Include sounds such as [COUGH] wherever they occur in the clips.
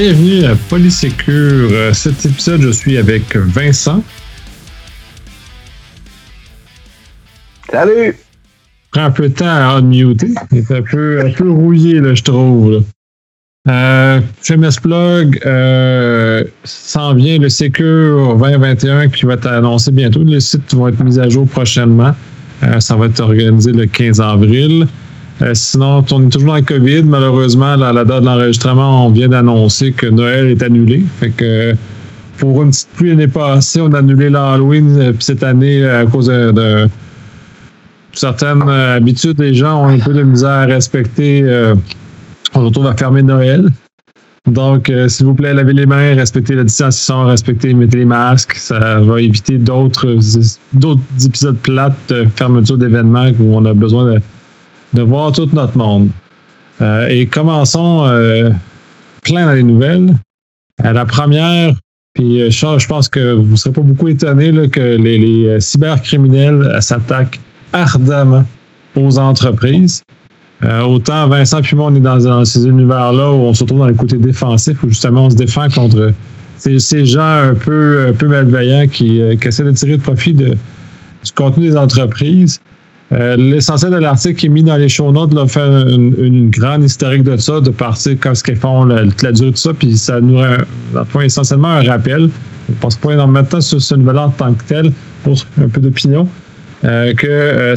Bienvenue à Polysécure. Euh, cet épisode, je suis avec Vincent. Salut! Prends un peu de temps à unmuter. Il est un peu, un peu rouillé, là, je trouve. Là. Euh, FMS Plug euh, s'en vient le Secure 2021 qui va être annoncé bientôt. Les sites vont être mis à jour prochainement. Euh, ça va être organisé le 15 avril. Euh, sinon, on est toujours dans le COVID. Malheureusement, à la date de l'enregistrement, on vient d'annoncer que Noël est annulé. Fait que pour une petite pluie l'année passée, on a annulé l'Halloween. Puis cette année, à cause de, de certaines habitudes, les gens ont un peu de misère à respecter. on retrouve à fermer Noël. Donc, euh, s'il vous plaît, lavez les mains, respectez la distanciation, respectez, mettez les masques. Ça va éviter d'autres d'autres épisodes plates de fermeture d'événements où on a besoin de, de voir tout notre monde. Euh, et commençons euh, plein dans les nouvelles. À la première, puis euh, je, pense que vous ne serez pas beaucoup étonnés là, que les, les cybercriminels s'attaquent ardemment aux entreprises. Euh, autant Vincent puis moi, on est dans, dans ces univers-là où on se retrouve dans le côté défensif, où justement on se défend contre ces, gens un peu, un peu malveillants qui, euh, qui essaient de tirer profit de, du contenu des entreprises. Euh, L'essentiel de l'article est mis dans les show notes, là, faire une, grande historique de ça, de partir comme ce qu'ils font, la, la de ça, puis ça nous fait essentiellement un rappel. Je ne pense pas énormément de temps sur ce nouvelle en tant que tel, pour un peu d'opinion, euh, que euh,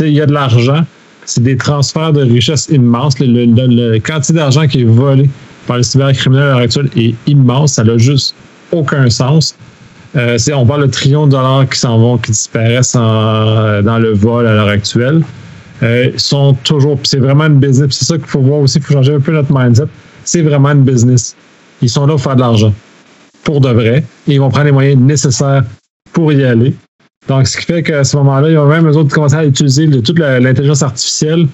il y a de l'argent, c'est des transferts de richesse immenses. Le quantité d'argent qui est volé par les cybercriminels à l'heure actuelle est immense. Ça n'a juste aucun sens. Euh, on parle de trillions de dollars qui s'en vont, qui disparaissent en, dans le vol à l'heure actuelle. Euh, sont toujours, c'est vraiment une business. C'est ça qu'il faut voir aussi. Il faut changer un peu notre mindset. C'est vraiment une business. Ils sont là pour faire de l'argent, pour de vrai. Et ils vont prendre les moyens nécessaires pour y aller. Donc, ce qui fait qu'à ce moment-là, ils ont même besoin de commencer à utiliser toute l'intelligence artificielle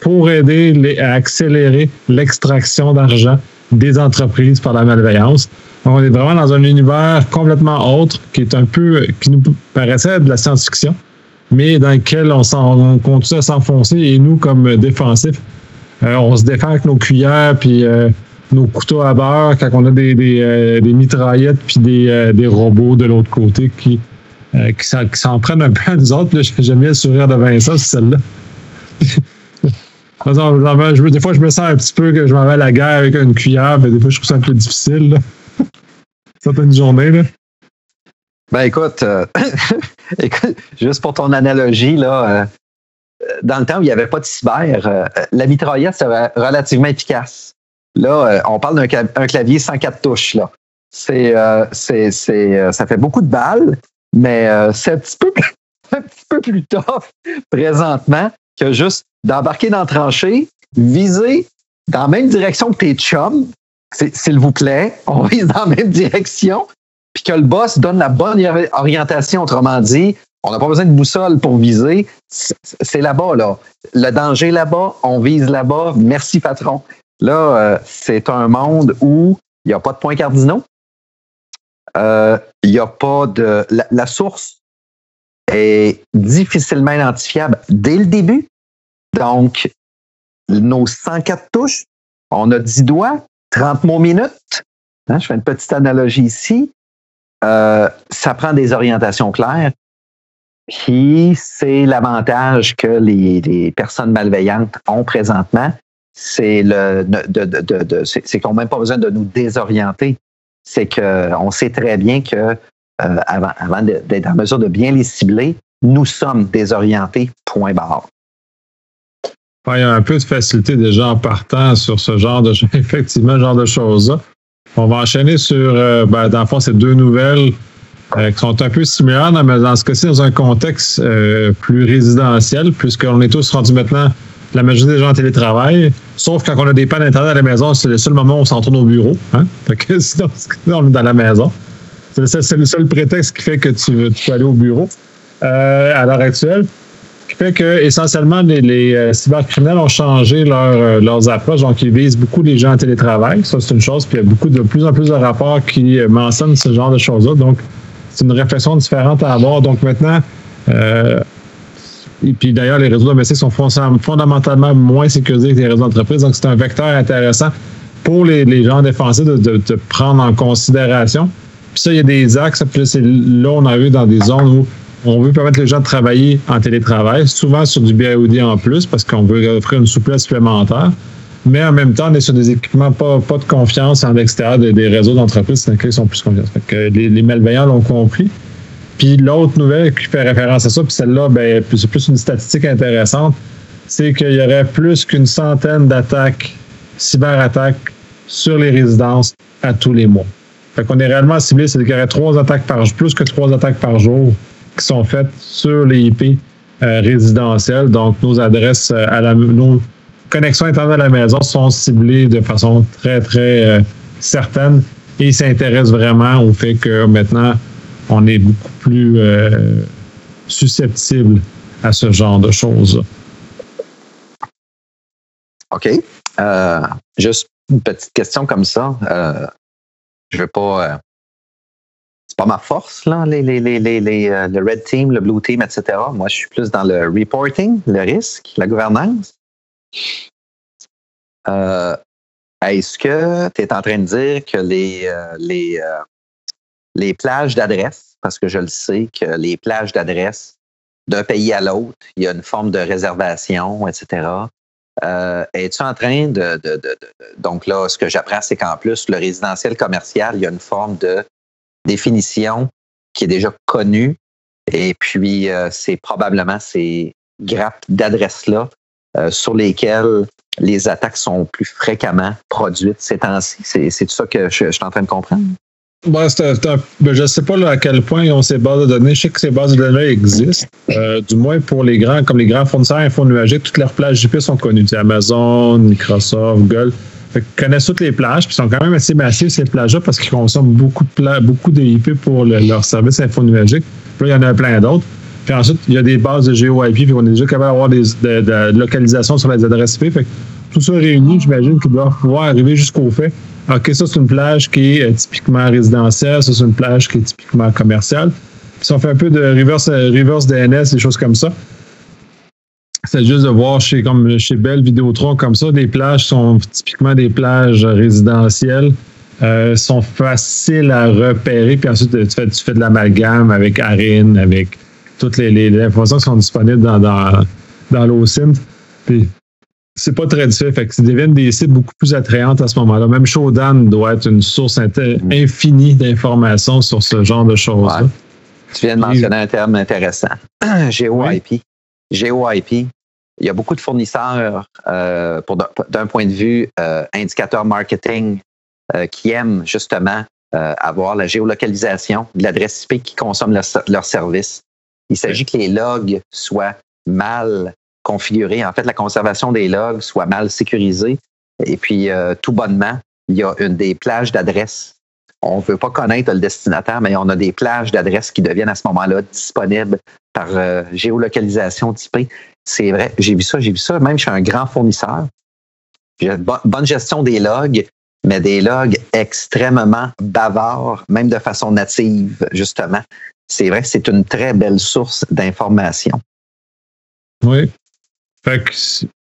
pour aider les, à accélérer l'extraction d'argent des entreprises par la malveillance. On est vraiment dans un univers complètement autre qui est un peu, qui nous paraissait de la science-fiction, mais dans lequel on, on continue à s'enfoncer et nous, comme défensifs, euh, on se défend avec nos cuillères puis euh, nos couteaux à beurre quand on a des, des, euh, des mitraillettes puis des, des robots de l'autre côté qui, euh, qui s'en prennent un peu à nous autres. J'aime bien le sourire de Vincent, c'est celle-là. [LAUGHS] des fois, je me sens un petit peu que je m'en vais à la guerre avec une cuillère, mais des fois, je trouve ça un peu difficile. Là. [LAUGHS] Certaines journées. Là. Ben écoute, euh, [LAUGHS] écoute, juste pour ton analogie, là, euh, dans le temps où il n'y avait pas de cyber, euh, la mitraillette, c'était relativement efficace. Là, on parle d'un clavier 104 touches. Là. C'est, ça fait beaucoup de balles, mais c'est un petit, peu, [LAUGHS] un petit peu plus tough présentement que juste d'embarquer dans la tranchée, viser dans la même direction que tes chums, s'il vous plaît, [LAUGHS] on vise dans la même direction, puis que le boss donne la bonne orientation, autrement dit, on n'a pas besoin de boussole pour viser, c'est là-bas, là. Le danger là-bas, on vise là-bas, merci patron. Là, euh, c'est un monde où il n'y a pas de points cardinaux, euh, il n'y a pas de. La, la, source est difficilement identifiable dès le début. Donc, nos 104 touches, on a 10 doigts, 30 mots minutes. Hein, je fais une petite analogie ici. Euh, ça prend des orientations claires. Puis, c'est l'avantage que les, les, personnes malveillantes ont présentement. C'est le de, de, de, c'est qu'on n'a même pas besoin de nous désorienter c'est qu'on sait très bien que euh, avant, avant d'être en mesure de bien les cibler, nous sommes désorientés, point barre. Il y a un peu de facilité déjà en partant sur ce genre de [LAUGHS] effectivement genre de choses-là. On va enchaîner sur, euh, ben, dans le fond, ces deux nouvelles euh, qui sont un peu similaires, mais dans ce cas-ci, dans un contexte euh, plus résidentiel, puisqu'on est tous rendus maintenant la majorité des gens en télétravail, sauf quand on a des pannes d'Internet à la maison, c'est le seul moment où on s'en tourne au bureau. Hein? Fait que [LAUGHS] sinon, on est dans la maison. C'est le, seul prétexte qui fait que tu, veux, aller au bureau à l'heure actuelle. Fait que essentiellement les, les euh, cybercriminels ont changé leur, euh, leurs approches, donc ils visent beaucoup les gens en télétravail. Ça, c'est une chose. Puis il y a beaucoup de plus en plus de rapports qui euh, mentionnent ce genre de choses-là. Donc, c'est une réflexion différente à avoir. Donc maintenant, euh, et puis d'ailleurs, les réseaux domestiques sont fondamentalement moins sécurisés que les réseaux d'entreprise. Donc, c'est un vecteur intéressant pour les, les gens défensifs de, de, prendre en considération. Puis ça, il y a des axes. Puis là, on a vu dans des zones où on veut permettre les gens de travailler en télétravail, souvent sur du BIOD en plus, parce qu'on veut offrir une souplesse supplémentaire. Mais en même temps, on est sur des équipements pas, de confiance en l'extérieur des, réseaux d'entreprises dans lesquels ils sont plus confiance. que les, les malveillants l'ont compris. Puis l'autre nouvelle qui fait référence à ça, puis celle-là, ben, c'est plus une statistique intéressante, c'est qu'il y aurait plus qu'une centaine d'attaques, cyberattaques sur les résidences à tous les mois. Fait qu'on est réellement ciblé, c'est qu'il y aurait trois attaques par plus que trois attaques par jour qui sont faites sur les IP euh, résidentielles. Donc, nos adresses euh, à la, nos connexions Internet à la maison sont ciblées de façon très, très euh, certaine et s'intéressent vraiment au fait que maintenant, on est beaucoup plus susceptible à ce genre de choses. OK. juste une petite question comme ça. je ne veux pas pas ma force, là, les, les, les, les, euh, le red team, le blue team, etc. Moi, je suis plus dans le reporting, le risque, la gouvernance. Euh, est-ce que tu es en train de dire que les, euh, les, les plages d'adresse, parce que je le sais que les plages d'adresse d'un pays à l'autre, il y a une forme de réservation, etc. Es-tu en train de, de, de, de, Donc là, ce que j'apprends, c'est qu'en plus, le résidentiel commercial, il y a une forme de définition qui est déjà connue. Et puis, euh, c'est probablement ces grappes d'adresses-là euh, sur lesquelles les attaques sont plus fréquemment produites ces temps-ci. C'est tout ça que je, suis en train de comprendre. Ben, je ne sais pas à quel point ils ont ces bases de données. Je sais que ces bases de données existent. Euh, du moins pour les grands, comme les grands fournisseurs infonuagiques, toutes leurs plages IP sont connues. Amazon, Microsoft, Google. Fait connaissent toutes les plages, puis sont quand même assez massifs, ces plages-là, parce qu'ils consomment beaucoup de beaucoup IP pour leur service là, il y en a plein d'autres. Puis ensuite, il y a des bases de GeoIP, puis on est déjà capable d'avoir des de, localisation sur les adresses IP. Fait tout ça réuni, j'imagine qu'ils doivent pouvoir arriver jusqu'au fait. OK, ça, c'est une plage qui est euh, typiquement résidentielle, ça, c'est une plage qui est typiquement commerciale. Puis si on fait un peu de reverse, euh, reverse DNS, des choses comme ça, c'est juste de voir chez, comme chez Bell Vidéotron comme ça, des plages sont typiquement des plages résidentielles, euh, sont faciles à repérer, puis ensuite tu fais, tu fais de l'amalgame avec ARIN, avec toutes les, les, informations qui sont disponibles dans, dans, dans l'OSINT. Puis c'est pas très difficile, fait que ça devient des sites beaucoup plus attrayantes à ce moment-là. Même Shodan doit être une source infinie d'informations sur ce genre de choses-là. Tu viens de mentionner un terme intéressant. [CLEARS THROAT] GeoIP. GeoIP, il y a beaucoup de fournisseurs euh, d'un point de vue euh, indicateur marketing euh, qui aiment justement euh, avoir la géolocalisation de l'adresse IP qui consomme leur, leur service. Il s'agit que les logs soient mal configurés. En fait, la conservation des logs soit mal sécurisée. Et puis, tout bonnement, il y a une des plages d'adresses on ne veut pas connaître le destinataire, mais on a des plages d'adresses qui deviennent à ce moment-là disponibles par euh, géolocalisation typée. C'est vrai, j'ai vu ça, j'ai vu ça. Même suis un grand fournisseur. Bonne gestion des logs, mais des logs extrêmement bavards, même de façon native, justement. C'est vrai, c'est une très belle source d'information. Oui. Fait que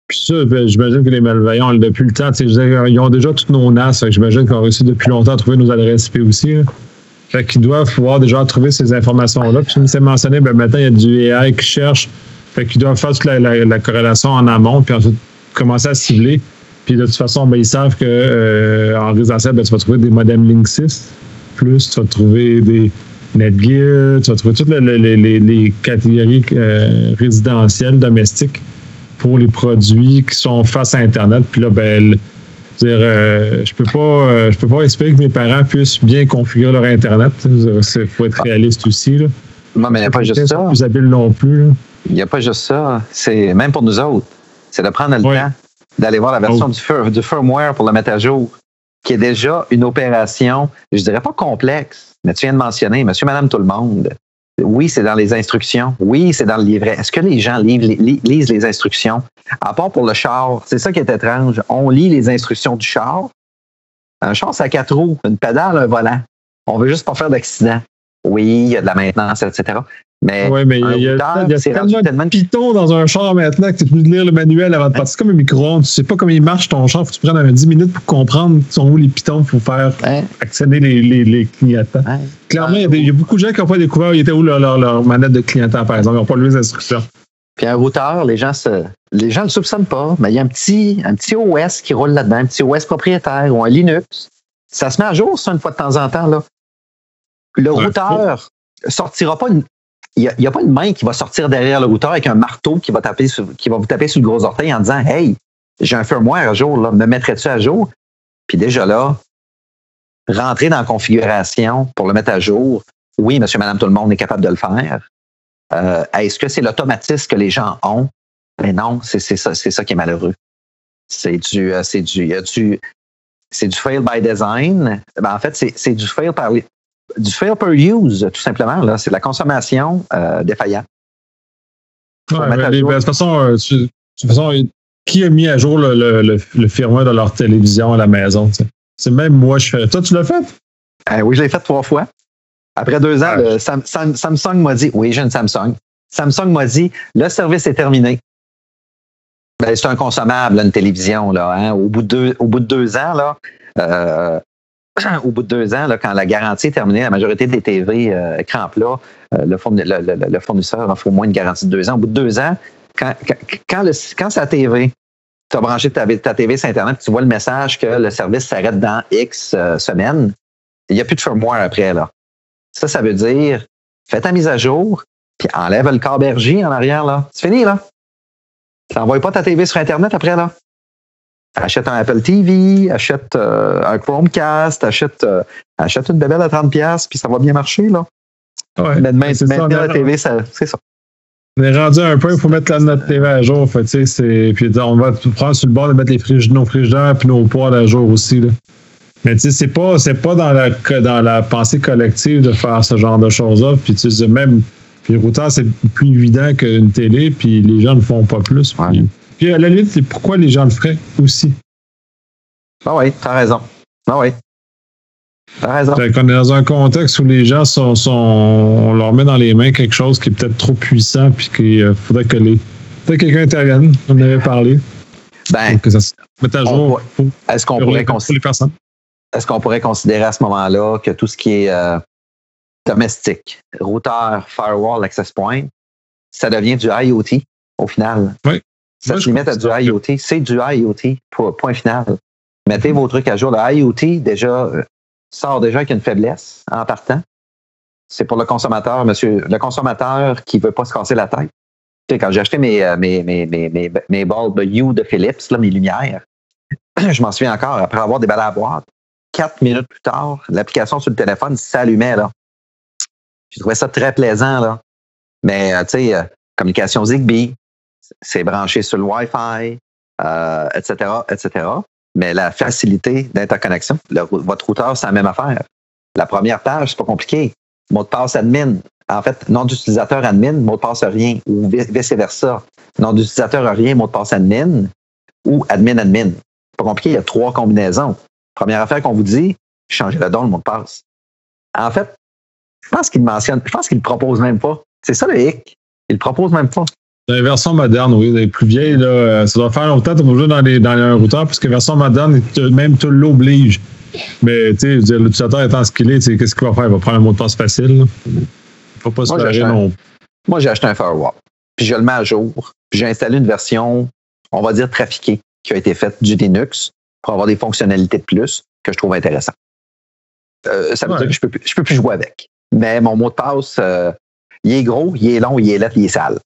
puis ça, ben, j'imagine que les malveillants, depuis le temps, ils ont déjà toutes nos NAS. J'imagine qu'on a réussi depuis longtemps à trouver nos adresses IP aussi. Fait qu'ils doivent pouvoir déjà trouver ces informations-là. Puis, comme c'est mentionné, ben, maintenant, il y a du AI qui cherche. Fait qu'ils doivent faire toute la, corrélation en amont, puis ensuite commencer à cibler. Puis de toute façon, ben, ils savent que euh, en résidentiel, ben, tu vas trouver des modems Link 6. Plus, tu vas trouver des Netgear, tu vas trouver toutes les, les, catégories euh, résidentielles, domestiques pour les produits qui sont face à Internet. Puis là, ben, dire, euh, je peux pas, euh, je peux pas espérer que mes parents puissent bien configurer leur Internet. Il faut être réaliste aussi. Là. Non, mais il n'y a pas juste ça. Plus non plus. Il n'y a pas juste ça. C'est même pour nous autres. C'est de prendre le temps d'aller voir la version oh. du, firmware pour le mettre à jour, qui est déjà une opération, je dirais pas complexe, mais tu viens de mentionner, monsieur, madame, tout le monde. Oui, c'est dans les instructions. Oui, c'est dans le livret. Est-ce que les gens lisent les instructions? À part pour le char, c'est ça qui est étrange. On lit les instructions du char. Un char, c'est à quatre roues, une pédale, un volant. On veut juste pas faire d'accident. Oui, il y a de la maintenance, etc. Mais, ouais, mais il y a, il y a tellement, tellement, de Python dans un char maintenant que tu peux lire le manuel avant de partir. C'est comme un micro-ondes. Tu sais pas comment il marche ton char. Faut que tu prennes 10 minutes pour comprendre sont où les Pythons pour faire ouais. accéder les, les, les clignotants. Ouais. Clairement, il y, a beaucoup de gens qui n'ont pas découvert il était où leur, leur, leur, manette de clignotant, par exemple. Ils n'ont pas lu les instructions. Puis un routeur, les gens se, les gens le soupçonnent pas, mais il y a un petit, un petit OS qui roule là-dedans, un petit OS propriétaire ou un Linux. Ça se met à jour, ça, une fois de temps en temps, là. Le routeur sortira pas une, il n'y a, a, pas une main qui va sortir derrière le routeur avec un marteau qui va, taper sur, qui va vous taper sur le gros orteil en disant Hey, j'ai un firmware à jour, là, me mettrais-tu à jour? Puis déjà là, rentrer dans la configuration pour le mettre à jour, oui, monsieur, madame, tout le monde est capable de le faire. Euh, Est-ce que c'est l'automatisme que les gens ont? Mais non, c'est ça, ça qui est malheureux. C'est du, euh, c'est du, du, c'est du fail by design. Ben, en fait, c'est du fail par, du fail per use, tout simplement. Là, c'est la consommation euh, défaillante. Ouais, ben, de toute façon, euh, de toute façon, qui a mis à jour le, le, le, firmware de leur télévision à la maison? C'est même moi, je fais. Toi, tu l'as fait? Euh, oui, je l'ai fait trois fois. Après deux ans, le Sam, Sam, Samsung m'a dit, oui, j'ai une Samsung. Samsung m'a dit, le service est terminé. Ben, c'est un consommable, une télévision. Là, hein. au, bout de deux, au bout de deux ans, là, euh, au bout de deux ans, là, quand la garantie est terminée, la majorité des TV euh, écran plat, euh, le, le, le, fournisseur offre au moins une garantie de deux ans. Au bout de deux ans, quand, quand, le, quand la TV, tu as branché ta, ta TV sur Internet, tu vois le message que le service s'arrête dans X euh, semaines, il n'y a plus de firmware après. Là. Ça, ça veut dire, fais ta mise à jour, puis enlève le câble en arrière. là. C'est fini, là. Tu n'envoies pas ta TV sur Internet après, là achète un Apple TV, achète euh, un Chromecast, achète, euh, achète une bébelle à 30$, puis ça va bien marcher, là. Ouais, Mais demain, maintenant, la TV, c'est ça. On est rendu un peu, il faut mettre notre TV à jour. Fait, puis on va prendre sur le bord de mettre les frige, nos frigidaires puis nos poêles à jour aussi. Là. Mais tu sais, c'est pas, c'est pas dans la, dans la pensée collective de faire ce genre de choses-là. Puis tu sais, même, puis routeur, c'est plus évident qu'une télé, puis les gens ne font pas plus. Puis, puis à la limite, c'est pourquoi les gens le feraient aussi. Ah oui, t'as raison. Ah oui. T'as raison. Fait qu'on est dans un contexte où les gens sont, sont, On leur met dans les mains quelque chose qui est peut-être trop puissant, puis qu'il euh, faudrait que les. Peut-être quelqu'un intervienne. On en avait parlé. Ben. Que ça se mette à jour. Est-ce qu'on pourrait considérer. Est-ce qu'on pourrait considérer à ce moment-là que tout ce qui est euh, domestique, routeur, firewall, access point, ça devient du IoT au final? Oui. Ça se limite à du IoT. C'est du IoT, point final. Mettez vos trucs à jour. Le IoT, déjà, euh, sort déjà avec une faiblesse en partant. C'est pour le consommateur, monsieur, le consommateur qui veut pas se casser la tête. Tu sais, quand j'ai acheté mes, euh, mes, mes, mes, mes, bulbes U de Philips, là, mes lumières, [CLEARS THROAT] je m'en souviens encore, après avoir déballé la boîte, quatre minutes plus tard, l'application sur le téléphone s'allumait, là. J'ai trouvé ça très plaisant, là. Mais, euh, tu sais, communication Zigbee, c'est branché sur le Wi-Fi, euh, etc., etc. Mais la facilité d'interconnexion, votre routeur, c'est la même affaire. La première page, c'est pas compliqué. Mot de passe admin. En fait, nom d'utilisateur admin, mot de passe rien, ou vice-versa. Nom d'utilisateur rien, mot de passe admin, ou admin admin. Pas compliqué, il y a trois combinaisons. Première affaire qu'on vous dit, changez le don, le mot de passe. En fait, je pense qu'il mentionne, je pense qu'il ne propose même pas. C'est ça le hic. Il ne propose même pas. Dans les versions modernes, oui. Les plus vieilles, là, euh, ça doit faire longtemps que tu jouer dans, les, dans un routeur, parce que version moderne, même tout l'oblige. Mais tu sais, l'utilisateur étant ce qu'il est, qu'est-ce qu'il va faire? Il va prendre un mot de passe facile. Il ne faut pas se faire non Moi, j'ai acheté un firewall. Puis je le mets à jour. Puis j'ai installé une version, on va dire, trafiquée, qui a été faite du Linux pour avoir des fonctionnalités de plus que je trouve intéressantes. Euh, ça veut dire que je peux, je peux plus jouer avec. Mais mon mot de passe, euh, il est gros, il est long, il est lettre, il est sale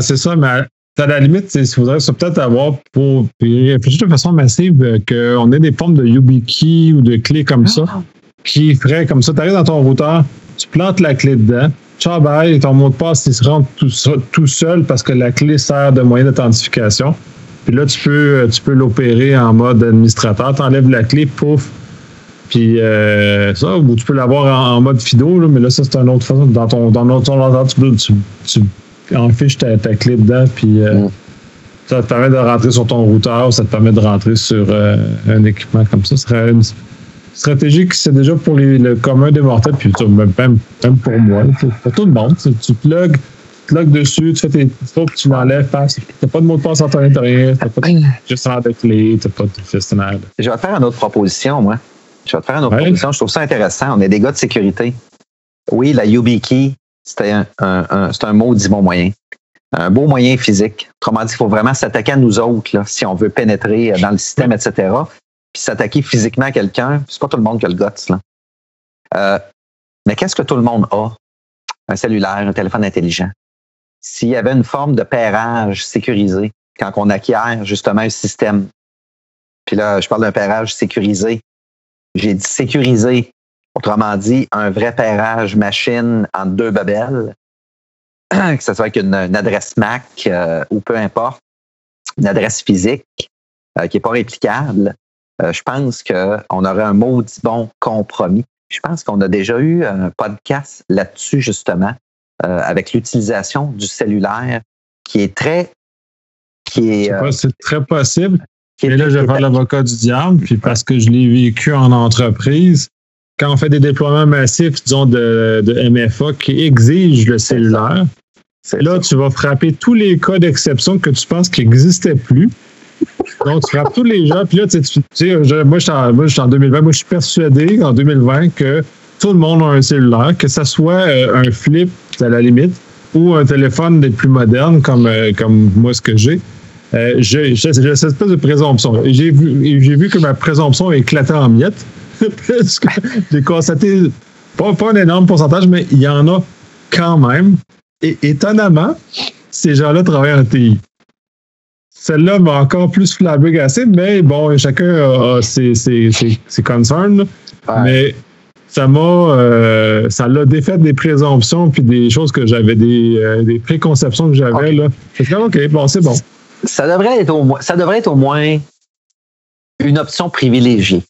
c'est ça, mais à la limite, il faudrait peut-être avoir pour réfléchir de façon massive euh, qu'on ait des formes de YubiKey ou de clés comme ça ah. qui feraient comme ça. Tu arrives dans ton routeur, tu plantes la clé dedans, ciao bye, ton mot de passe il se rend tout, tout seul parce que la clé sert de moyen d'authentification. Puis là, tu peux, euh, tu peux l'opérer en mode administrateur. Tu enlèves la clé, pouf. Puis euh, ça, ou tu peux l'avoir en, mode FIDO, mais là, ça, c'est une autre façon. Dans ton, dans ton, tu, tu, tu enfiche ta, ta clé dedans, puis euh, ça te permet de rentrer sur ton routeur, ça te permet de rentrer sur euh, un équipement comme ça. Ce serait stratégie qui c'est déjà pour les, le commun des mortels, puis même, même pour moi, pour tout le monde. Tu plugs, tu dessus, tu fais tes trucs, tu l'enlèves, passe. T'as pas de mot de passe en ton intérieur, t'as pas de [COUGHS] gestionnaire de clés, t'as pas de gestionnaire. Je vais te faire une autre proposition, moi. Je vais te faire une autre proposition. Je trouve ça intéressant. On est des gars de sécurité. Oui, la YubiKey, c'était un, un, un maudit bon moyen. Un beau moyen physique. Autrement dit, il faut vraiment s'attaquer à nous autres, là, si on veut pénétrer dans le système, etc. Puis s'attaquer physiquement à quelqu'un, c'est pas tout le monde qui a le guts, là. Euh, mais qu'est-ce que tout le monde a? Un cellulaire, un téléphone intelligent. S'il y avait une forme de pairage sécurisé, quand on acquiert justement un système, puis là, je parle d'un pairage sécurisé. J'ai dit sécurisé Autrement dit, un vrai pairage machine en deux babelles, [CLEARS THROAT] que ce soit avec une, adresse Mac euh, ou peu importe, une adresse physique euh, qui n'est pas réplicable, euh, je pense qu'on aurait un maudit bon compromis. Je pense qu'on a déjà eu un podcast là-dessus, justement, avec l'utilisation du cellulaire qui est très. qui est. c'est très possible. Mais là, je vais faire l'avocat du diable, puis parce que je l'ai vécu en entreprise, quand on fait des déploiements massifs, disons, de, de MFA qui exigent le cellulaire, là, tu vas frapper tous les cas d'exception que tu penses qu'ils n'existaient plus. Donc, tu frappes tous les gens. Puis là, tu sais, moi, je suis en, 2020. Moi, je suis persuadé en 2020 que tout le monde a un cellulaire, que ce soit euh, un flip à la limite ou un téléphone des plus modernes comme, euh, comme moi, ce que j'ai. Euh, j'ai cette espèce de présomption. J'ai vu, vu que ma présomption éclatait en miettes. Parce que j'ai constaté, pas, un énorme pourcentage, mais il y en a quand même. Et étonnamment, ces gens-là travaillent en TI. Celle-là m'a encore plus flabbergassé, mais bon, chacun a, ses, ses, concerns. Mais ça m'a euh, ça l'a défait des présomptions puis des choses que j'avais des, euh, des préconceptions que j'avais là. OK, bon, c'est bon. Ça devrait être au moins ça devrait être au moins une option privilégiée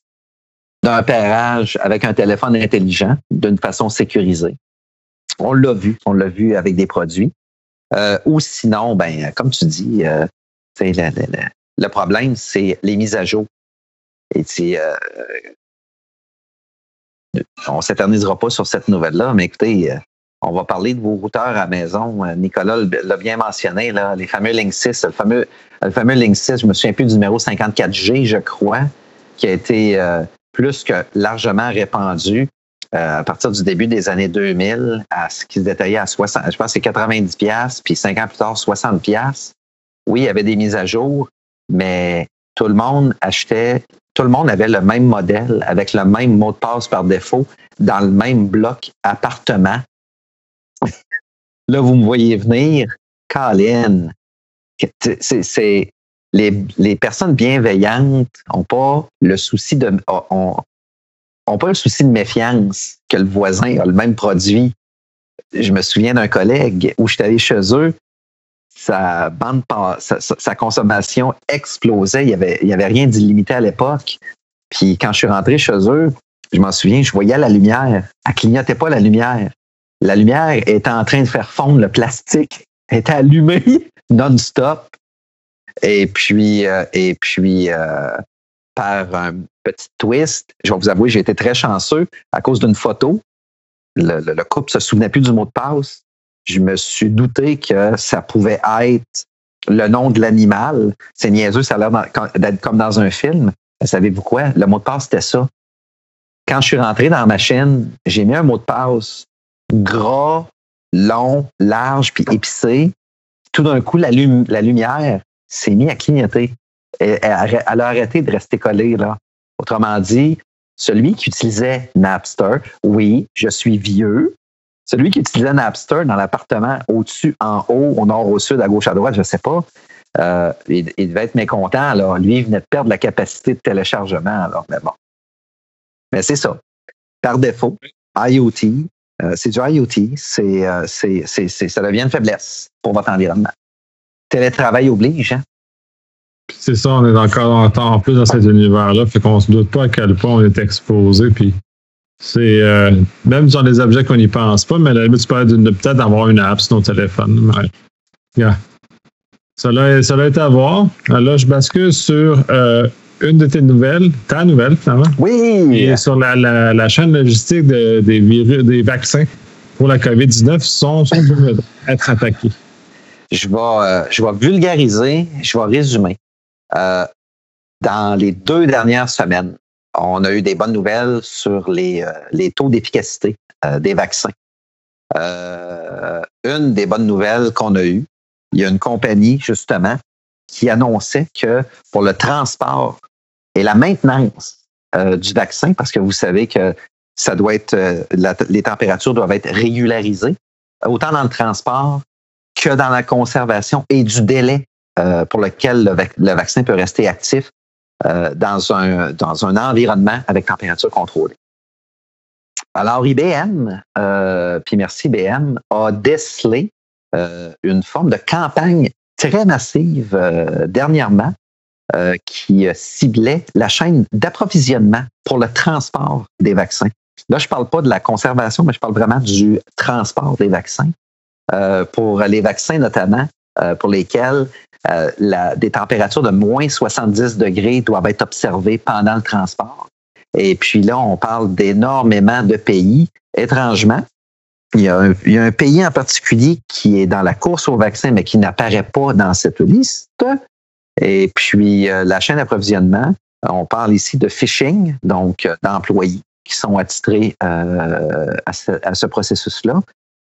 d'un pairage avec un téléphone intelligent d'une façon sécurisée. On l'a vu, on l'a vu avec des produits. Euh, ou sinon, ben, comme tu dis, euh, le problème, c'est les mises à jour. Et euh, on s'éternisera pas sur cette nouvelle-là, mais écoutez, euh, on va parler de vos routeurs à maison. Nicolas l'a bien mentionné, là, les fameux Link 6, le fameux, le fameux Link 6, je me souviens plus du numéro 54G, je crois, qui a été plus que largement répandu euh, à partir du début des années 2000 à ce qui se détaillait à 60, je pense c'est 90 pièces puis cinq ans plus tard 60 pièces. Oui, il y avait des mises à jour, mais tout le monde achetait, tout le monde avait le même modèle avec le même mot de passe par défaut dans le même bloc appartement. [LAUGHS] Là, vous me voyez venir, Colin. C'est les, personnes bienveillantes n'ont pas le souci de ont, pas le souci de méfiance que le voisin a le même produit. Je me souviens d'un collègue où j'étais allé chez eux, sa consommation explosait. Il n'y avait, y avait rien d'illimité à l'époque. Puis quand je suis rentré chez eux, je m'en souviens, je voyais la lumière. Elle clignotait pas la lumière. La lumière était en train de faire fondre le plastique. Elle était allumée [LAUGHS] non-stop. Et puis, euh, et puis euh, par un petit twist, je vais vous avouer, j'ai été très chanceux à cause d'une photo. Le, le, couple se souvenait plus du mot de passe. Je me suis douté que ça pouvait être le nom de l'animal. C'est niaiseux, ça a l'air d'être comme dans un film. Savez-vous quoi? Le mot de passe, c'était ça. Quand je suis rentré dans ma chaîne, j'ai mis un mot de passe gras, long, large, puis épicé. Tout d'un coup, la, la lumière s'est mis à clignoter. Elle, elle, a arrêté de rester collée. Là. Autrement dit, celui qui utilisait Napster, oui, je suis vieux. Celui qui utilisait Napster dans l'appartement au-dessus, en haut, au nord, au sud, à gauche, à droite, je ne sais pas, euh, il, devait être mécontent. Là. Lui, il venait de perdre la capacité de téléchargement. Alors, mais bon. Mais c'est ça. Par défaut, IoT, euh, c'est du IoT, c'est, euh, c'est, c'est, ça devient une faiblesse pour votre environnement télétravail oblige. Hein? C'est ça, on est encore en, plus dans cet univers-là, fait qu'on se doute pas à quel point on est exposé. Puis c'est euh, même dans les objets qu'on n'y pense pas, mais à la limite, tu peux peut-être avoir une app sur ton téléphone. Ça l'a été à voir. Là, je bascule sur euh, une de tes nouvelles, ta nouvelle finalement. Oui. Et sur la, la, la chaîne logistique de, des, virus, des vaccins pour la COVID-19 sont, sont être attaqués. Je vais, euh, je vais vulgariser, je vais résumer. Euh, dans les deux dernières semaines, on a eu des bonnes nouvelles sur les, euh, les taux d'efficacité des vaccins. Une des bonnes nouvelles qu'on a eues, il y a une compagnie, justement, qui annonçait que pour le transport et la maintenance du vaccin, parce que vous savez que ça doit être, les températures doivent être régularisées, autant dans le transport que dans la conservation et du délai euh, pour lequel le, vaccin peut rester actif euh, dans, un, dans un environnement avec température contrôlée. Alors, IBM, euh, puis merci IBM, a décelé une forme de campagne très massive dernièrement qui ciblait la chaîne d'approvisionnement pour le transport des vaccins. Là, je ne parle pas de la conservation, mais je parle vraiment du transport des vaccins. Euh, pour les vaccins notamment, euh, pour lesquels la, des températures de moins 70 degrés doivent être observées pendant le transport. Et puis là, on parle d'énormément de pays. Étrangement, il y, a un, pays en particulier qui est dans la course au vaccin, mais qui n'apparaît pas dans cette liste. Et puis, euh, la chaîne d'approvisionnement, on parle ici de phishing, donc euh, d'employés qui sont attitrés euh, à ce processus-là.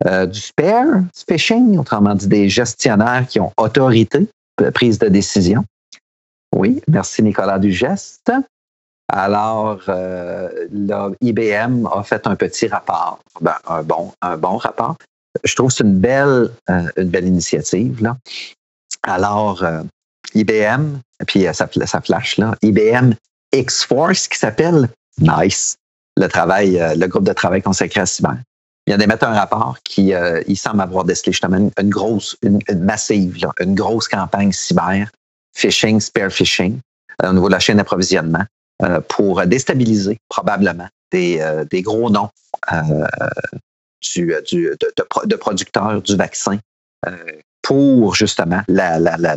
Euh, du spare phishing, autrement dit des gestionnaires qui ont autorité prise de décision. Oui, merci Nicolas du geste. Alors, euh, là, IBM a fait un petit rapport, ben, un, bon, un bon rapport. Je trouve que c'est une belle, euh, une belle initiative. Là. Alors, euh, IBM, puis ça, ça flash là, IBM X-Force qui s'appelle Nice, le travail, le groupe de travail consacré à cyber. Il vient d'émettre un rapport qui il semble avoir décelé justement une, une grosse, une, une massive, là, une grosse campagne cyber, phishing, spear phishing, au niveau de la chaîne d'approvisionnement. Euh, pour déstabiliser probablement des, euh, des gros noms euh, du, du, de, de, de, producteurs du vaccin pour justement la, la, la,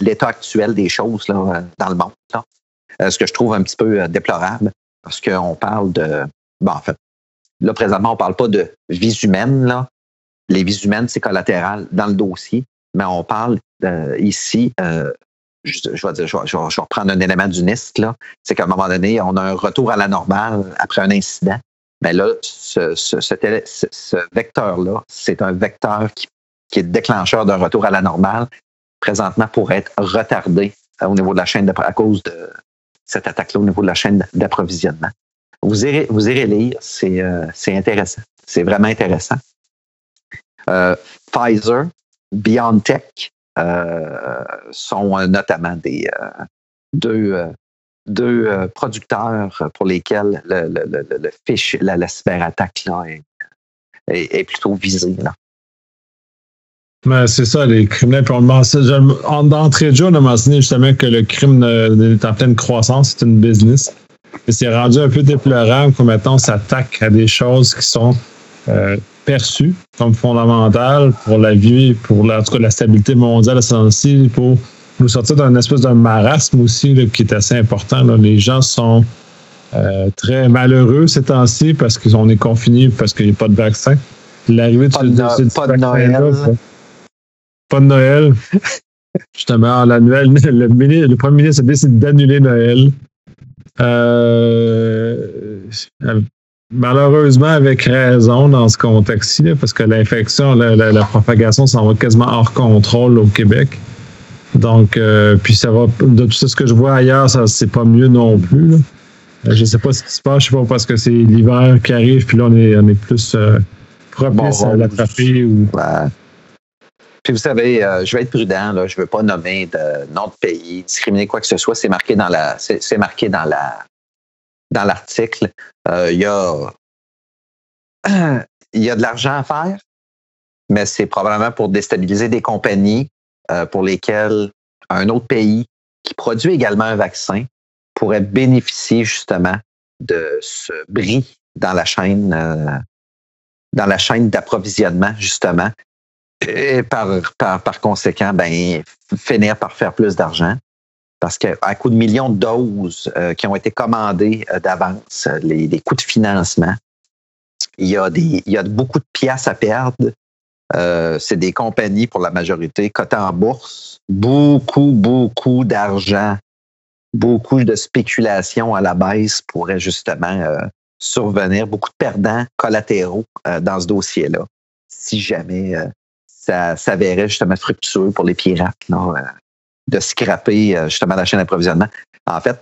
l'état actuel des choses là, dans le monde. Là. ce que je trouve un petit peu déplorable parce qu'on parle de... Bon, en fait, là, présentement, on parle pas de vies humaines. Les vies humaines, c'est collatéral dans le dossier, mais on parle euh, ici euh, je, vais dire, je, vais, reprendre un élément du NIST. C'est qu'à un moment donné, on a un retour à la normale après un incident. Mais là, ce, vecteur-là, c'est un vecteur qui, est déclencheur d'un retour à la normale, présentement pour être retardé au niveau de la chaîne à cause de cette attaque-là au niveau de la chaîne d'approvisionnement. Vous irez, vous irez lire, c'est euh, intéressant. C'est vraiment intéressant. Euh, Pfizer, BioNTech, euh, sont euh, notamment des deux, deux producteurs pour lesquels le, le, fiche, la, la cyberattaque là, est, est, plutôt visée. Là. Mais c'est ça, les criminels. Puis on en d'entrée de jeu, on a mentionné justement que le crime est en pleine croissance, c'est une business. C'est rendu un peu déplorable que maintenant on s'attaque à des choses qui sont euh, perçu comme fondamental pour la vie, pour la, en tout cas, la stabilité mondiale, aussi, pour nous sortir d'un espèce d'un marasme aussi là, qui est assez important. Là. Les gens sont euh, très malheureux ces temps-ci parce qu'on est confinés, parce qu'il n'y a pas de vaccin. L'arrivée de, de, ce, de, pas de Noël. Là, pas de Noël. [LAUGHS] Justement, la nouvelle, le, le premier ministre a décidé d'annuler Noël. Euh, Malheureusement, avec raison dans ce contexte-ci, parce que l'infection, la, la, la, propagation s'en va quasiment hors contrôle au Québec. Donc, euh, puis ça va, de tout ce que je vois ailleurs, ça c'est pas mieux non plus. Là. Je sais pas ce qui se passe, je sais pas parce que c'est l'hiver qui arrive, puis là on est, on est plus euh, propice bon, à l'attraper. Ou... Ouais. Puis vous savez, euh, je vais être prudent, là, je veux pas nommer de nom de pays, discriminer quoi que ce soit, c'est marqué dans la, c'est marqué dans la, dans l'article, euh, il y a [CLEARS THROAT] il y a de l'argent à faire, mais c'est probablement pour déstabiliser des compagnies euh, pour lesquelles un autre pays qui produit également un vaccin pourrait bénéficier justement de ce bris dans la chaîne euh, dans la chaîne d'approvisionnement justement et par, par, par conséquent ben finir par faire plus d'argent parce qu'à coup de millions de doses qui ont été commandées d'avance, les, les, coûts de financement, il y a, des, il y a beaucoup de pièces à perdre. c'est des compagnies, pour la majorité, cotées en bourse. Beaucoup, beaucoup d'argent, beaucoup de spéculation à la baisse pourrait justement survenir, beaucoup de perdants collatéraux dans ce dossier-là, si jamais ça s'avérait justement fructueux pour les pirates euh, de scraper euh, justement la chaîne d'approvisionnement. En fait,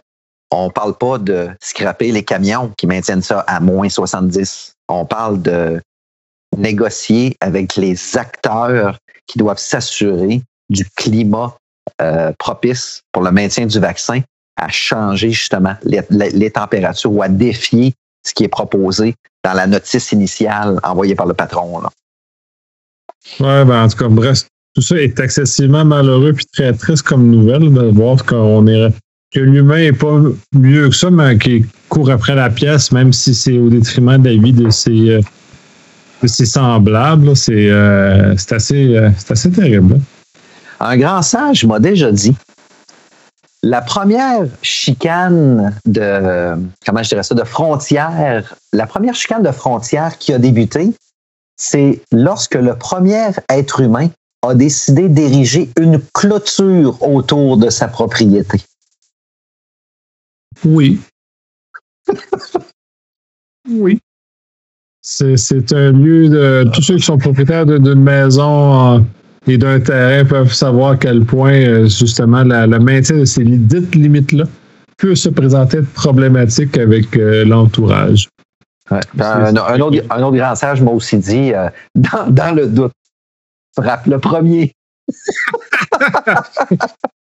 on ne parle pas de scraper les camions qui maintiennent ça à moins 70. On parle de négocier avec les acteurs qui doivent s'assurer du climat euh, propice pour le maintien du vaccin à changer justement les, les, températures ou à défier ce qui est proposé dans la notice initiale envoyée par le patron. Là. Ouais, ben en tout cas, bref, tout ça est excessivement malheureux puis très triste comme nouvelle de voir qu'on est que l'humain n'est pas mieux que ça, mais qu'il court après la pièce, même si c'est au détriment de la vie de ses, euh, de ses semblables. C'est euh, assez, euh, assez terrible. Un grand sage m'a déjà dit la première chicane de comment je dirais ça de frontière, la première chicane de frontière qui a débuté, c'est lorsque le premier être humain a décidé d'ériger une clôture autour de sa propriété. Oui. oui. C'est un lieu de. Tous ceux qui sont propriétaires d'une maison euh, et d'un terrain peuvent savoir à quel point, euh, justement, le maintien de ces dites limites-là peut se présenter problématique avec euh, l'entourage. Un, autre, grand sage m'a aussi dit, euh, [LAUGHS] dans, le doute, frappe le premier. [LAUGHS]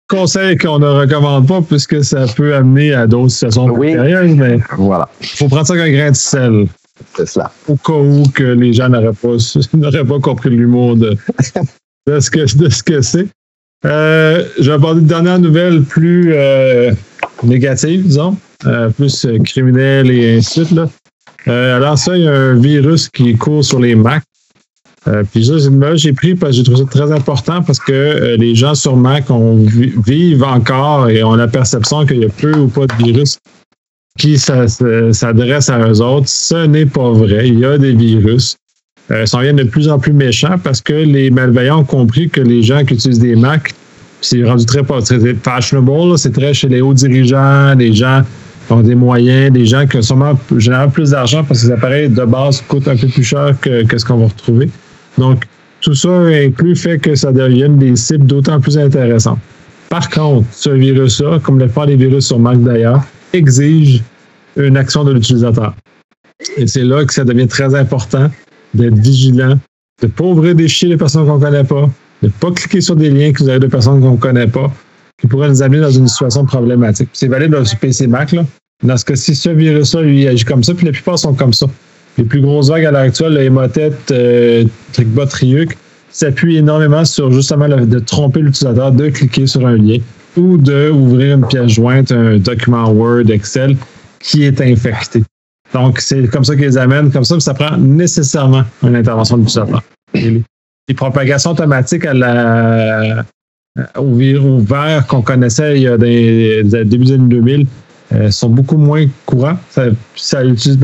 Conseil qu'on ne recommande pas puisque ça peut amener à d'autres situations oui. mais voilà. Il faut prendre ça avec un grain de sel. C'est cela. Au cas où que les gens n'auraient pas, [LAUGHS] pas compris l'humour de, ce que, c'est. Euh, je vais aborder une dernière nouvelle plus euh, négative, disons, plus criminelle et ainsi de suite. Là. Euh, alors ça, il y a un virus qui court sur les Mac. Euh, puis ça, j'ai pris parce que j'ai trouvé ça très important parce que euh, les gens sur Mac vivent encore et ont la perception qu'il y a peu ou pas de virus qui s'adresse à eux autres. Ce n'est pas vrai. Il y a des virus. Euh, ils viennent de plus en plus méchants parce que les malveillants ont compris que les gens qui utilisent des Mac, c'est rendu très, très fashionable, c'est très chez les hauts dirigeants, les gens ont des moyens, des gens qui ont sûrement généralement plus d'argent parce que les appareils de base coûtent un peu plus cher que, ce qu'on va retrouver. Donc, tout ça inclut fait que ça devienne des cibles d'autant plus intéressantes. Par contre, ce virus-là, comme la plupart des virus sur Mac d'ailleurs, exige une action de l'utilisateur. Et c'est là que ça devient très important d'être vigilant, de ne pas ouvrir des chiens de personnes qu'on ne connaît pas, de ne pas cliquer sur des liens que vous avez de personnes qu'on ne connaît pas, qui pourrait nous amener dans une situation problématique. C'est valide sur PC Mac. Là. Dans ce cas-ci, ce virus-là, lui, agit comme ça, puis la plupart sont comme ça. Les plus grosses vagues à l'heure actuelle, le Emotet, euh, s'appuient énormément sur justement de tromper l'utilisateur de cliquer sur un lien ou d'ouvrir une pièce jointe, un document Word, Excel qui est infecté. Donc, c'est comme ça qu'ils les amènent, comme ça, ça prend nécessairement une intervention de l'utilisateur. Les propagations automatiques à la, au, vert qu'on connaissait il y a des, début des années 2000 euh, sont beaucoup moins courants. Ça, ça utilise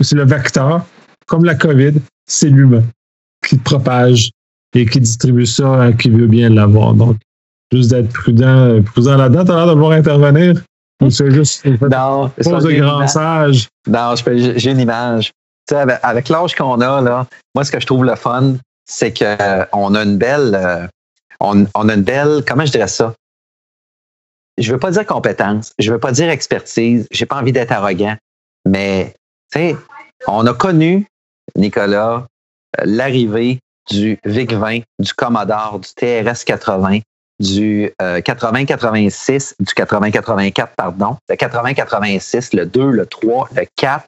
c'est le vecteur, comme la COVID, c'est l'humain qui propage et qui distribue ça à qui veut bien l'avoir. Donc, juste d'être prudent, prudent là-dedans. Tu as l'air de vouloir intervenir? Ou c'est juste une non, de grand sage? Non, j'ai une image. Tu sais, avec, l'âge qu'on a, là, moi, ce que je trouve le fun, c'est qu'on a une belle, euh, on, a une belle, comment je dirais ça? Je veux pas dire compétence, je veux pas dire expertise, j'ai pas envie d'être arrogant, mais tu sais, on a connu, Nicolas, euh, l'arrivée du VIC-20, du Commodore, du TRS-80, du 80-86, euh, du 80-84, pardon, le 80-86, le 2, le 3, le 4,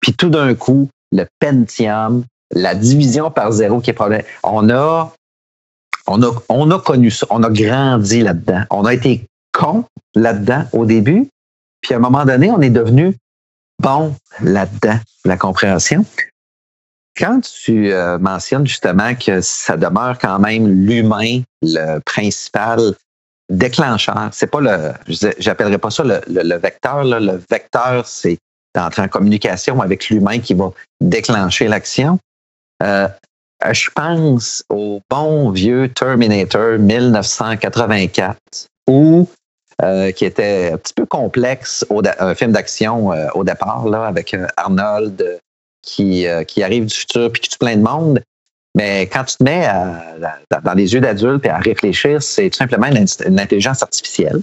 puis tout d'un coup, le Pentium, la division par zéro qui est problème. On a on a, on a connu ça, on a grandi là-dedans. On a été con là-dedans au début, puis à un moment donné, on est devenu bon là-dedans, la compréhension. Quand tu euh, mentionnes justement que ça demeure quand même l'humain le principal déclencheur. C'est pas le, j'appellerais pas ça le, vecteur. Le vecteur, c'est d'entrer en communication avec l'humain qui va déclencher l'action. Euh, je pense au bon vieux Terminator 1984, où euh, qui était un petit peu complexe, un film d'action euh, au départ, là, avec Arnold qui, qui arrive du futur puis qui tue plein de monde. Mais quand tu te mets dans les yeux d'adulte et à réfléchir, c'est tout simplement une, intelligence artificielle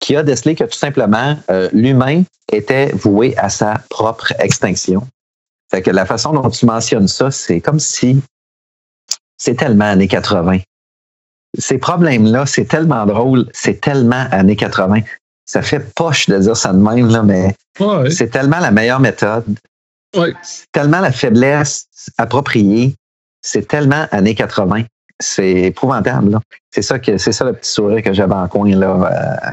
qui a décelé que tout simplement euh, l'humain était voué à sa propre extinction. Fait que la façon dont tu mentionnes ça, c'est comme si c'est tellement années 80. Ces problèmes-là, c'est tellement drôle, c'est tellement années 80. Ça fait poche de dire ça de même, là, mais c'est tellement la meilleure méthode. C'est tellement la faiblesse appropriée c'est tellement années 80. C'est épouvantable. C'est ça que c'est ça le petit sourire que j'avais en coin là. Euh.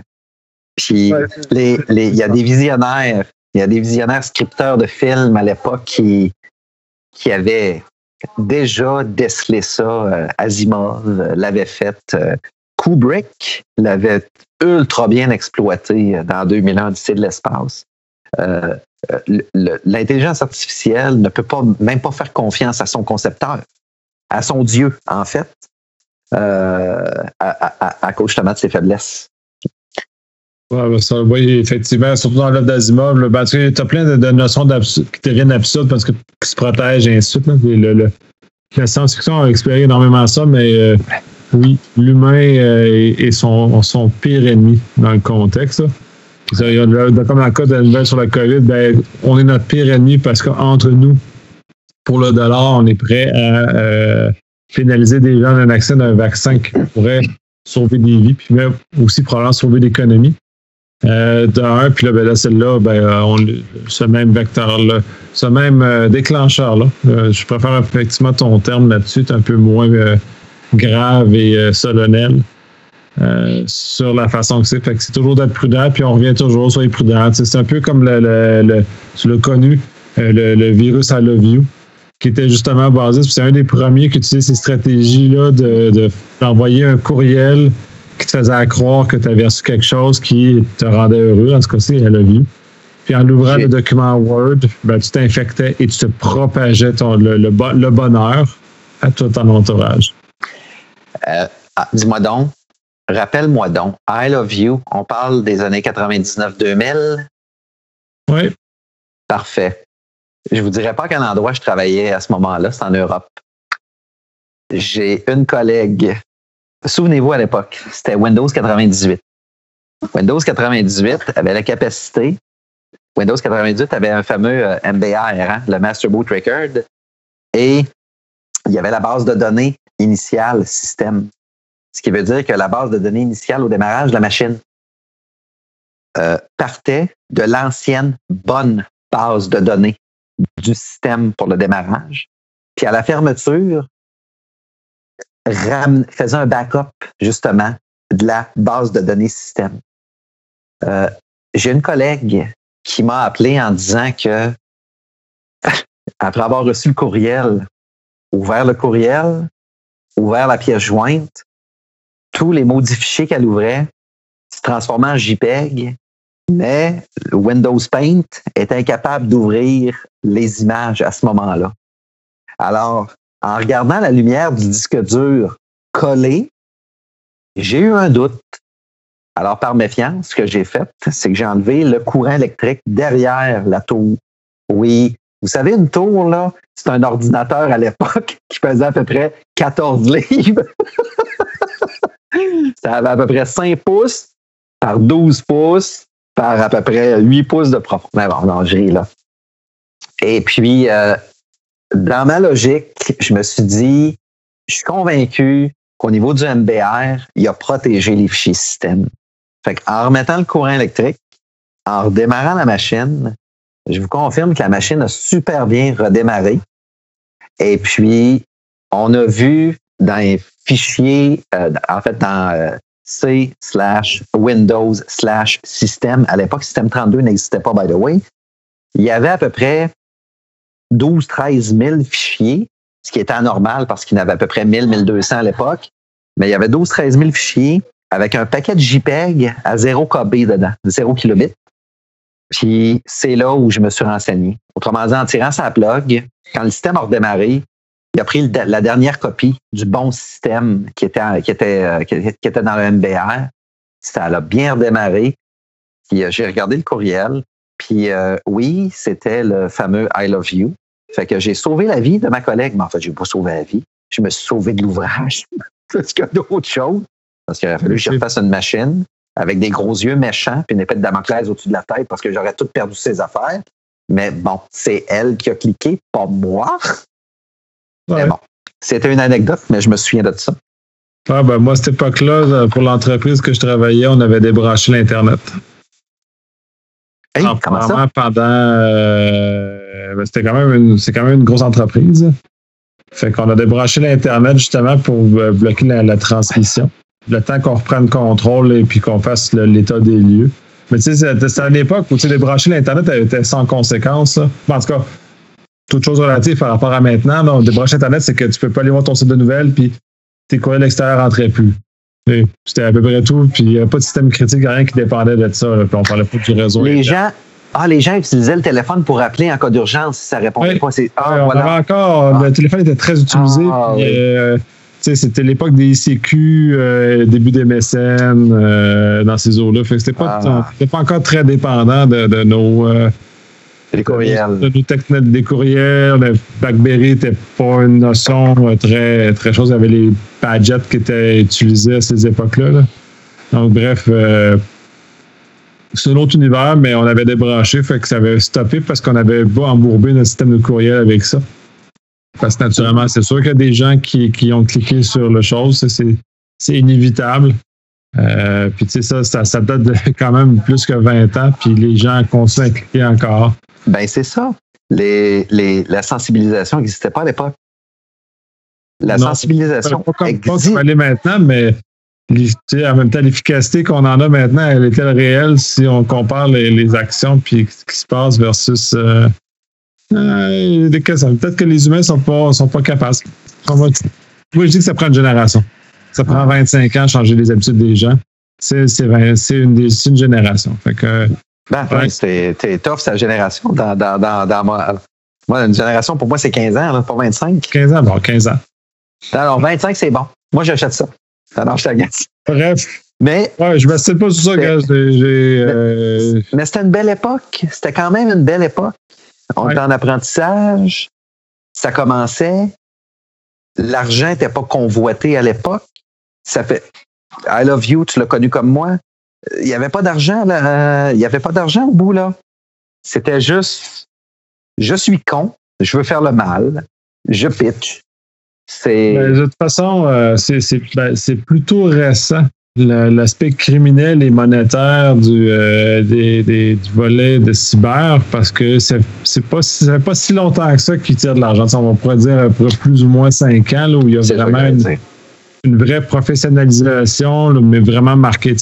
puis il y a des visionnaires, il y a des visionnaires scripteurs de films à l'époque qui qui avaient déjà décelé ça. Euh, Asimov l'avait fait. Euh, Kubrick l'avait ultra bien exploité dans 2001 d'ici de l'espace. L'intelligence artificielle ne peut pas même pas faire confiance à son concepteur à son Dieu, en fait, euh, à, cause justement de ses faiblesses. Ouais, ça, oui, effectivement, surtout dans l'œuvre d'Asimov, ben, tu as plein de, notions qui deviennent absurdes parce que se protègent et ainsi de suite. la science-fiction a exploré énormément ça, mais euh, oui, l'humain euh, est, son, son, pire ennemi dans le contexte. Comme dans le cas de la nouvelle sur la COVID, ben, on est notre pire ennemi parce qu'entre nous, pour le dollar, on est prêt à euh, pénaliser des gens d'un accès d'un vaccin qui pourrait sauver des vies, puis même aussi probablement sauver l'économie. Euh, d'un, puis là, ben là, celle-là, ben, euh, on, ce même vecteur-là, ce même euh, déclencheur-là, je préfère effectivement ton terme là-dessus, un peu moins grave et solennel sur la façon que c'est. Fait que c'est toujours d'être prudent, puis on revient toujours, soyez prudent. C'est un peu comme le, le, le tu l'as connu, le, le virus I love you qui était justement basé. C'est un des premiers qui utilisait ces stratégies-là de, d'envoyer un courriel qui te faisait croire que tu avais reçu quelque chose qui te rendait heureux. En ce cas-ci, elle a vu. Puis en ouvrant le document Word, ben, tu t'infectais et tu te propageais ton, le, le, bonheur à tout ton entourage. Euh, ah, dis-moi donc, rappelle-moi donc, I love you, on parle des années 99-2000? Oui. Parfait. Je vous dirais pas quel endroit je travaillais à ce moment-là, c'est en Europe. J'ai une collègue. Souvenez-vous à l'époque, c'était Windows 98. Windows 98 avait la capacité. Windows 98 avait un fameux euh, MBR, hein, le Master Boot Record, et il y avait la base de données initiale système. Ce qui veut dire que la base de données initiale au démarrage de la machine euh, partait de l'ancienne bonne base de données du système pour le démarrage. Puis à la fermeture, faisait un backup justement de la base de données système. Euh, J'ai une collègue qui m'a appelé en disant que [LAUGHS] après avoir reçu le courriel, ouvert le courriel, ouvert la pièce jointe, tous les modifiés qu'elle ouvrait se transformaient en JPEG mais Windows Paint est incapable d'ouvrir les images à ce moment-là. Alors, en regardant la lumière du disque dur collé, j'ai eu un doute. Alors, par méfiance, ce que j'ai fait, c'est que j'ai enlevé le courant électrique derrière la tour. Oui, vous savez, une tour, là, c'est un ordinateur à l'époque [LAUGHS] qui faisait à peu près 14 livres. [LAUGHS] Ça avait à peu près 5 pouces par 12 pouces par à peu près 8 pouces de profondeur. Non, je là. Et puis, euh, dans ma logique, je me suis dit, je suis convaincu qu'au niveau du MBR, il a protégé les fichiers système. Fait en remettant le courant électrique, en redémarrant la machine, je vous confirme que la machine a super bien redémarré. Et puis, on a vu dans les fichiers, euh, en fait, dans euh, C slash Windows slash système. À l'époque, système 32 n'existait pas, by the way. Il y avait à peu près 12, 13 000 fichiers, ce qui était anormal parce qu'il y avait à peu près 1000, 1200 à l'époque. Mais il y avait 12, 13 000 fichiers avec un paquet de JPEG à 0 KB dedans, 0 kilobits. Puis c'est là où je me suis renseigné. Autrement dit, en tirant sa plug, quand le système a redémarré, il a pris la dernière copie du bon système qui était, qui était, qui était dans le MBR. Ça a bien redémarré. Puis euh, j'ai regardé le courriel. Puis euh, oui, c'était le fameux I love you. Fait que j'ai sauvé la vie de ma collègue, mais en fait, je n'ai pas sauvé la vie. Je me suis sauvé de l'ouvrage. Parce qu'il y a d'autres choses. Parce qu'il a fallu que je refasse une machine avec des gros yeux méchants puis une épée de Damoclès au-dessus de la tête parce que j'aurais tout perdu ses affaires. Mais bon, c'est elle qui a cliqué, pas moi. Mais bon, c'était une anecdote, mais je me souviens de ça. Ah ben moi, à cette époque-là, pour l'entreprise que je travaillais, on avait débranché l'Internet. Hey, comment ça? pendant euh, ben, c'était quand même une c'est quand même une grosse entreprise. Fait qu'on a débranché l'Internet justement pour euh, bloquer la, transmission. Le temps qu'on reprenne contrôle et puis qu'on fasse l'état des lieux. Mais tu sais, c'était à l'époque où tu débrancher l'Internet était sans conséquence. En tout cas, toute chose relative par rapport à maintenant. Donc, débrancher Internet, c'est que tu peux pas aller voir ton site de nouvelles, puis tes courriels extérieurs rentraient plus. C'était à peu près tout, puis il n'y a pas de système critique, rien qui dépendait de ça. puis on parlait pas du réseau. Les gens, ah, les gens utilisaient le téléphone pour appeler en cas d'urgence si ça répondait pas. Ah, voilà. encore, le téléphone était très utilisé. Ah, euh, c'était l'époque des ICQ, euh, début des MSN, euh, dans ces eaux-là. C'était pas, ah. pas encore très dépendant de, de nos des courriels. des courriels. BlackBerry n'était pas une notion très, très chose. Il y avait les badgets qui étaient utilisés à ces époques-là. Donc, bref, euh, c'est un autre univers, mais on avait débranché, fait que ça avait stoppé parce qu'on avait pas embourbé notre système de courriel avec ça. Parce que naturellement, c'est sûr qu'il y a des gens qui, qui ont cliqué sur le chose, c'est inévitable. Euh, puis tu sais, ça, ça, ça, date de [LAUGHS] quand même plus que 20 ans, puis les gens continuent à cliquer encore. Ben, c'est ça. Les, les, la sensibilisation n'existait pas à l'époque. La sensibilisation. Pas comme, existe. Pas maintenant, mais en même temps, l'efficacité qu'on en a maintenant, elle est-elle réelle si on compare les, les actions puis ce qui se passe versus euh, euh, Peut-être que les humains ne sont pas, sont pas capables. moi, je dis que ça prend une génération. Ça prend 25 ans à changer les habitudes des gens. C'est une, une génération. Fait que ben, ouais. c'est tough, sa génération. Dans, dans, dans, dans moi, moi, une génération, pour moi, c'est 15 ans, là, pas 25. 15 ans, bon, 15 ans. Alors, 25, c'est bon. Moi, j'achète ça. Alors, je t'agace. Bref. Mais. Ouais, je m'assieds pas sur ça, gars. Euh... Mais, mais c'était une belle époque. C'était quand même une belle époque. On était en apprentissage. Ça commençait. L'argent n'était pas convoité à l'époque. Ça fait. I love you, tu l'as connu comme moi il n'y avait pas d'argent, là. Il n'y avait pas d'argent au bout, là. C'était juste, je suis con, je veux faire le mal, je pitch. C'est... Ben, de toute façon, euh, ben, c'est, plutôt récent. L'aspect criminel et monétaire du, euh, du volet de cyber parce que c'est, c'est pas, ça fait pas si longtemps que ça qu'ils tirent de l'argent. on pourrait dire plus ou moins cinq ans là, où il y a vraiment une, vraie professionnalisation, mais vraiment marquée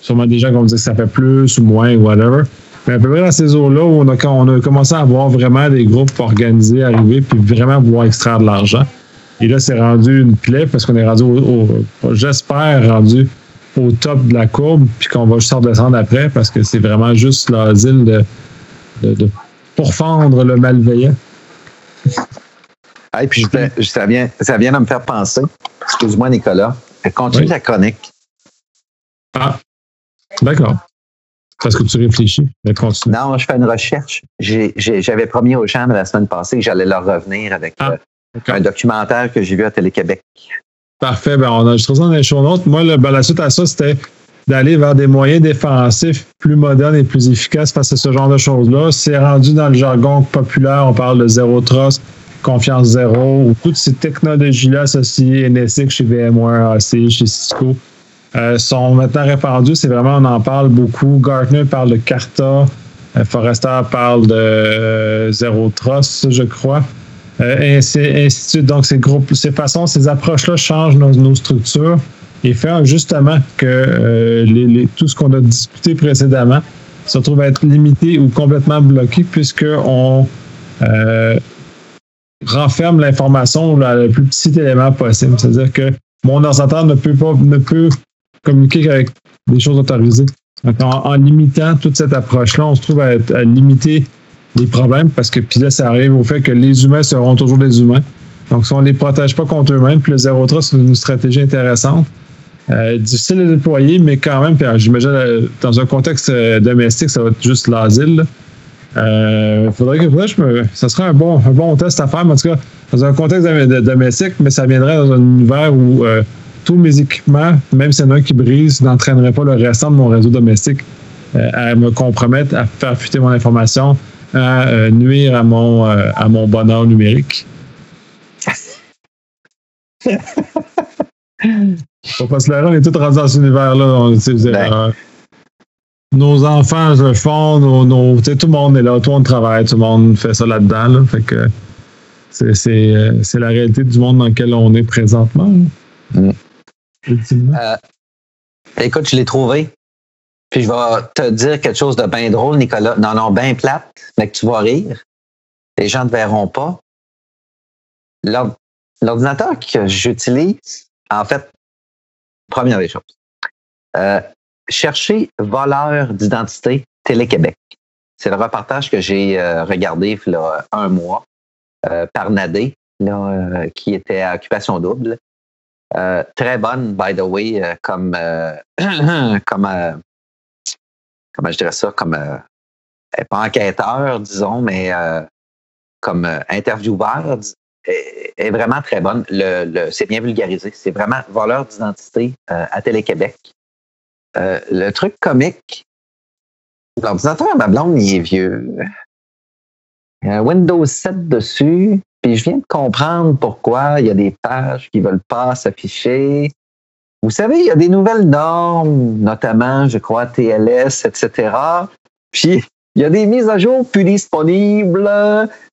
sûrement des gens qui vont dire que ça fait plus ou moins, whatever. Mais à peu près dans ces eaux-là où on a, on a commencé à voir vraiment des groupes organisés arriver puis vraiment pouvoir extraire de l'argent. Et là, c'est rendu une plaie parce qu'on est rendu, au, j'espère, rendu au top de la courbe puis qu'on va juste redescendre après parce que c'est vraiment juste l'asile de, de, pourfendre le malveillant. Et puis ça, vient, ça vient de me faire penser, excuse-moi Nicolas, continue la chronique. Ah, D'accord. Parce que tu réfléchis. Non, je fais une recherche. J'avais promis aux gens la semaine passée que j'allais leur revenir avec ah, euh, un documentaire que j'ai vu à Télé-Québec. Parfait. Ben, on a juste dans les show notes. Moi, ben, la suite à ça, c'était d'aller vers des moyens défensifs plus modernes et plus efficaces face à ce genre de choses-là. C'est rendu dans le jargon populaire, on parle de zéro trust, confiance zéro, ou toutes ces technologies-là associées NSX chez VMware, AC, chez Cisco. Euh, sont maintenant répandus. C'est vraiment, on en parle beaucoup. Gartner parle de Carta. Euh, Forrester parle de euh, Zero Trust, je crois. et ainsi, Donc, ces groupes, ces façons, ces approches-là changent nos, structures et font justement que les, tout ce qu'on a discuté précédemment se trouve à être limité ou complètement bloqué puisqu'on renferme l'information le plus petit élément possible. C'est-à-dire que mon ordinateur ne peut pas ne peut communiquer avec des choses autorisées. Donc, en, limitant toute cette approche-là, on se trouve à, limiter les problèmes parce que puis là, ça arrive au fait que les humains seront toujours des humains. Donc, si on ne les protège pas contre eux-mêmes, puis le zéro trust, c'est une stratégie intéressante. Euh, difficile à déployer, mais quand même, j'imagine, euh, dans un contexte euh, domestique, ça va être juste l'asile. Euh, faudrait que, faudrait je me, ça serait un bon, un bon test à faire, mais en tout cas, dans un contexte domestique, mais ça viendrait dans un univers où tous mes équipements, même s'il y en a un qui brise, n'entraînerait pas le restant de mon réseau domestique à me compromettre, à faire fuiter mon information, à nuire à mon, à mon bonheur numérique. Faut pas se leurrer, on est tous rendus dans cet univers-là. Ben. Euh, nos enfants le font, nos, tout le monde est là, tout le monde travaille, tout le monde fait ça là-dedans. fait que euh, c'est la réalité du monde dans lequel on est présentement. Mm. Euh, écoute, je l'ai trouvé. Puis je vais te dire quelque chose de bien drôle, Nicolas. Non, non, bien plate, mais que tu vas rire. Les gens ne verront pas. L'ordinateur que j'utilise, en fait, première des choses. Euh, chercher voleur d'identité Télé-Québec. C'est le reportage que j'ai euh, regardé il y a un mois euh, par Nadé, qui était à occupation double. Très bonne, by the way, comme, [CLEARS THROAT] comme comment je dirais ça, comme pas enquêteur, disons, mais comme intervieweur, est, vraiment très bonne. Le, c'est bien vulgarisé. C'est vraiment voleur d'identité euh, à Télé-Québec. Euh, le truc comique, l'ordinateur à ma blonde, il est vieux. Il y a Windows 7 dessus, puis je viens de comprendre pourquoi il y a des pages qui ne veulent pas s'afficher. Vous savez, il y a des nouvelles normes, notamment, je crois, TLS, etc. Puis il y a des mises à jour plus disponibles.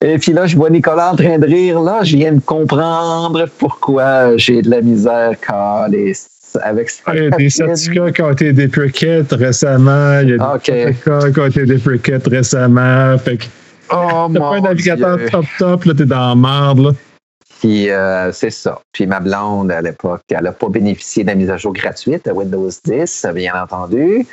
Et puis là, je vois Nicolas en train de rire. Là, je viens de comprendre pourquoi j'ai de la misère avec ça. Il y a des certificats qui ont été récemment. Il y a des certificats qui ont été récemment. Fait que oh, t'as pas un navigateur top top, là, t'es dans la merde, là. Puis euh, c'est ça. Puis ma blonde, à l'époque, elle n'a pas bénéficié de la mise à jour gratuite à Windows 10, bien entendu.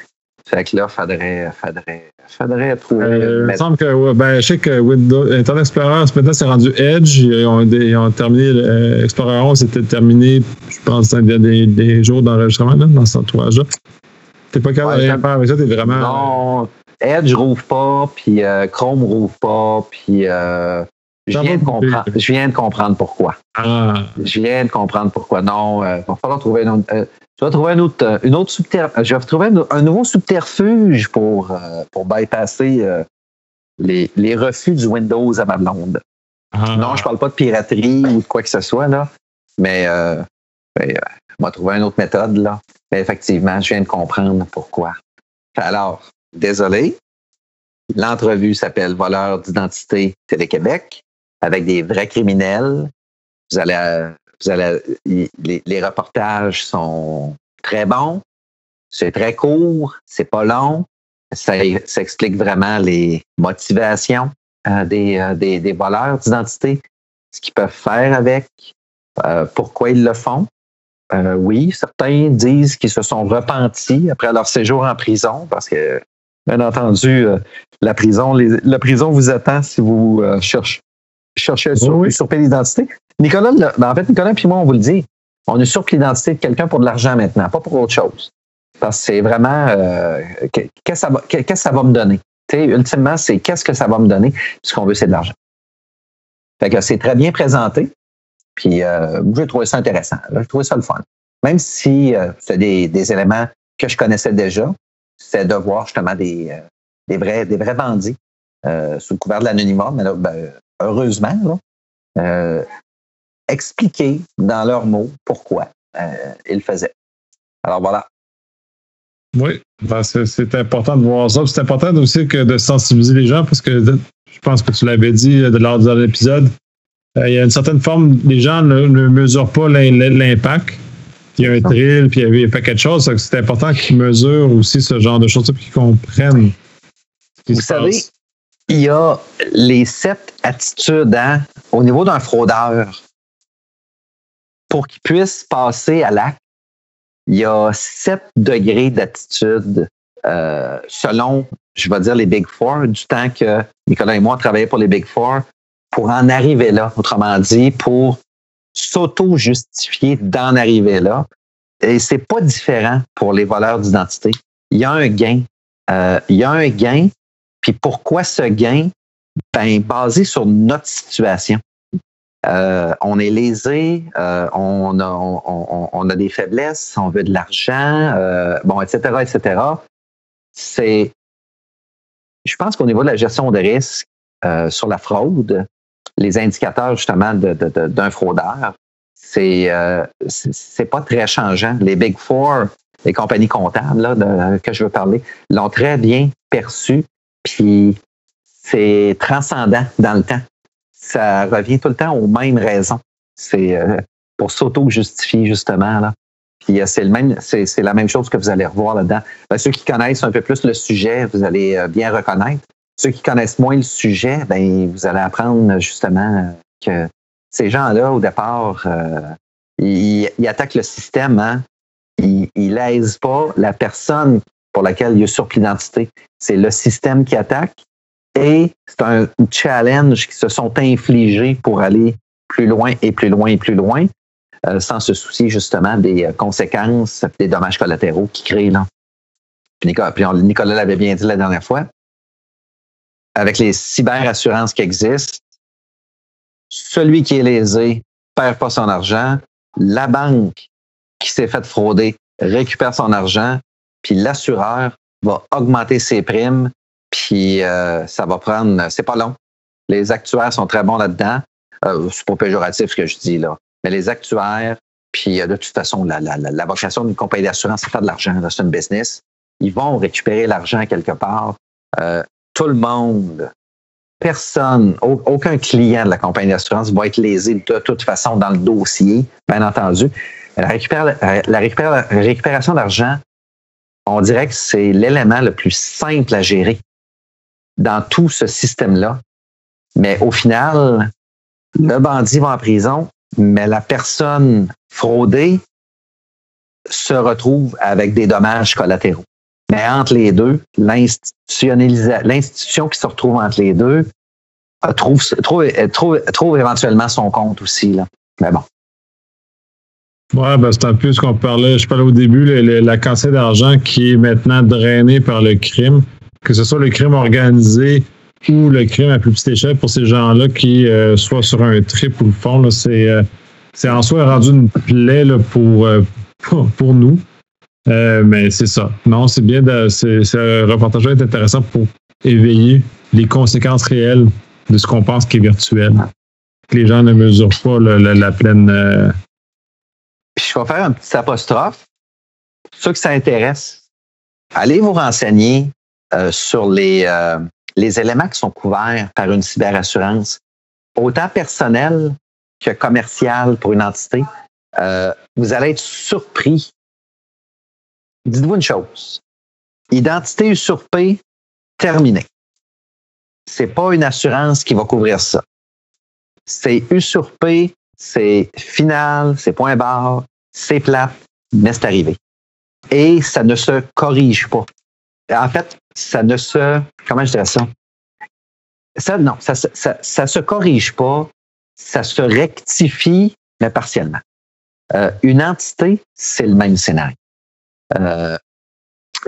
Fait que là, faudrait, faudrait, faudrait trouver. Euh, il me semble que, ben, je sais que Windows, Internet Explorer, maintenant, c'est rendu Edge. Ils ont, ils ont terminé, euh, Explorer 11 c'était terminé, je pense, il y a des, des jours d'enregistrement, là, dans ce entourage-là. T'es pas capable de rien faire avec ça, t'es vraiment. Non, Edge rouvre pas, puis euh, Chrome rouvre pas, puis euh, je viens, de comprendre, je viens de comprendre pourquoi. Ah. Je viens de comprendre pourquoi. Non, il va falloir trouver une autre. Je vais trouver un autre, euh, une autre je vais trouver un, nouveau subterfuge pour, euh, pour bypasser euh, les, les, refus du Windows à ma blonde. Ah. Non, je parle pas de piraterie ou de quoi que ce soit, là, mais euh, ben, on va trouver une autre méthode. Là. Mais effectivement, je viens de comprendre pourquoi. Alors, désolé. L'entrevue s'appelle Voleur d'identité Télé-Québec avec des vrais criminels. Vous allez vous allez, les, reportages sont très bons, c'est très court, c'est pas long, ça, explique vraiment les motivations euh, des, euh, des, voleurs d'identité, ce qu'ils peuvent faire avec, euh, pourquoi ils le font. Euh, oui, certains disent qu'ils se sont repentis après leur séjour en prison parce que, bien entendu, la prison, les, la prison vous attend si vous cherchez, cherchez à usurper l'identité. Nicolas, ben, en fait, Nicolas et moi, on vous le dit, on usurpe l'identité de quelqu'un pour de l'argent maintenant, pas pour autre chose. Parce que c'est vraiment euh, qu'est-ce que ça que ça va me donner? ultimement, c'est qu'est-ce que ça va me donner? Ce qu'on veut, c'est de l'argent. Fait que c'est très bien présenté. Puis euh, j'ai trouvé ça intéressant. J'ai trouvé ça le fun. Même si euh, c'est des, des, éléments que je connaissais déjà, c'est de voir justement des, euh, des, vrais, des vrais bandits euh, sous le couvert de l'anonymat. Mais là, ben, heureusement, là, expliquer dans leurs mots pourquoi euh, ils le faisaient. Alors voilà. Oui, ben, c'est important de voir ça. C'est important aussi que de sensibiliser les gens parce que je pense que tu l'avais dit euh, lors de l'épisode. Euh, il y a une certaine forme, les gens ne, mesurent pas l'impact. Il y a un thrill, puis il y a pas quelque chose. C'est important qu'ils mesurent aussi ce genre de choses, puis qu'ils comprennent. Vous savez, il y a les sept attitudes hein, au niveau d'un fraudeur pour qu'ils puissent passer à l'acte, il y a sept degrés d'attitude euh, selon, je vais dire, les Big Four, du temps que Nicolas et moi travaillé pour les Big Four, pour en arriver là, autrement dit, pour s'auto-justifier d'en arriver là. Et c'est pas différent pour les voleurs d'identité. Il y a un gain. Euh, il y a un gain. Puis pourquoi ce gain? Ben, basé sur notre situation. Euh, on est lésé, euh, on, a, des faiblesses, on veut de l'argent, bon, etc., etc. C'est, je pense qu'au niveau de la gestion de risque sur la fraude, les indicateurs justement d'un de, de, fraudeur, c'est euh, pas très changeant. Les Big Four, les compagnies comptables là, de, que je veux parler, l'ont très bien perçu, puis c'est transcendant dans le temps ça revient tout le temps aux mêmes raisons. C'est euh, pour s'auto-justifier, justement. Là. Puis euh, c'est le même, c'est, la même chose que vous allez revoir là-dedans. Ben, ceux qui connaissent un peu plus le sujet, vous allez euh, bien reconnaître. Ceux qui connaissent moins le sujet, ben vous allez apprendre justement que ces gens-là, au départ, ils, attaquent le système. Hein? Ils, ils pas la personne pour laquelle il usurpe l'identité. C'est le système qui attaque et c'est un challenge qui se sont infligés pour aller plus loin et plus loin et plus loin, euh, sans se soucier justement des euh, conséquences, des dommages collatéraux qui créent là. Puis Nicolas, l'avait bien dit la dernière fois. Avec les cyberassurances qui existent, celui qui est lésé perd pas son argent, la banque qui s'est faite frauder récupère son argent, puis l'assureur va augmenter ses primes puis euh, ça va prendre, c'est pas long. Les actuaires sont très bons là-dedans. Euh, c'est pas péjoratif ce que je dis là. Mais les actuaires, puis euh, de toute façon, la, vocation d'une compagnie d'assurance, c'est faire de l'argent, c'est une business. Ils vont récupérer l'argent quelque part. Tout le monde, personne, aucun client de la compagnie d'assurance va être lésé de toute façon dans le dossier, bien entendu. La, la récupération d'argent, on dirait que c'est l'élément le plus simple à gérer dans tout ce système-là. Mais au final, le bandit va en prison, mais la personne fraudée se retrouve avec des dommages collatéraux. Mais entre les deux, l'institution qui se retrouve entre les deux trouve, trouve, trouve, trouve éventuellement son compte aussi. Là. Mais bon. Ouais, ben c'est un peu ce qu'on parlait, je parlais au début, la quantité d'argent qui est maintenant drainée par le crime que ce soit le crime organisé ou le crime à plus petite échelle pour ces gens-là qui euh, soient sur un trip ou le fond, euh, c'est en soi rendu une plaie là, pour, euh, [LAUGHS] pour, nous. Mais c'est ça. Non, c'est bien. De, ce reportage est intéressant pour éveiller les conséquences réelles de ce qu'on pense qui est virtuel. Les gens ne mesurent pas la, pleine. Puis je vais faire un petit apostrophe. Ceux qui s'intéressent, allez vous renseigner euh, sur les, euh, les éléments qui sont couverts par une cyberassurance, autant personnel que commercial pour une entité, euh, vous allez être surpris. Dites-vous une chose. Identité usurpée, terminée. C'est pas une assurance qui va couvrir ça. C'est usurpé, c'est final, c'est point barre, c'est plate, mais c'est arrivé. Et ça ne se corrige pas. En fait, ça ne se. Comment je dirais ça? Ça, non, ça, ça, ça, se corrige pas, ça se rectifie, mais partiellement. Euh, une entité, c'est le même scénario. Euh,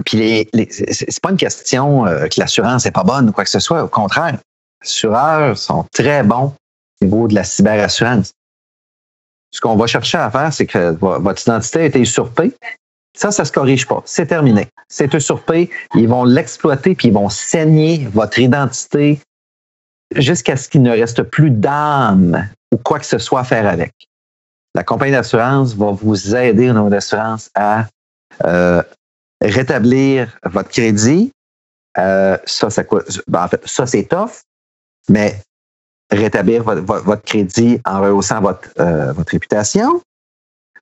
puis les, les c'est pas une question euh, que l'assurance est pas bonne ou quoi que ce soit. Au contraire, les assureurs sont très bons au niveau de la cyberassurance. Ce qu'on va chercher à faire, c'est que votre identité a été usurpée, ça, ça se corrige pas. C'est terminé. C'est usurpé. Ils vont l'exploiter puis ils vont saigner votre identité jusqu'à ce qu'il ne reste plus d'âme ou quoi que ce soit à faire avec. La compagnie d'assurance va vous aider au niveau d'assurance à euh, rétablir votre crédit. Euh, ça, ça, ben, en fait, ça, c'est tough, mais rétablir votre, votre, crédit en rehaussant votre, euh, votre réputation,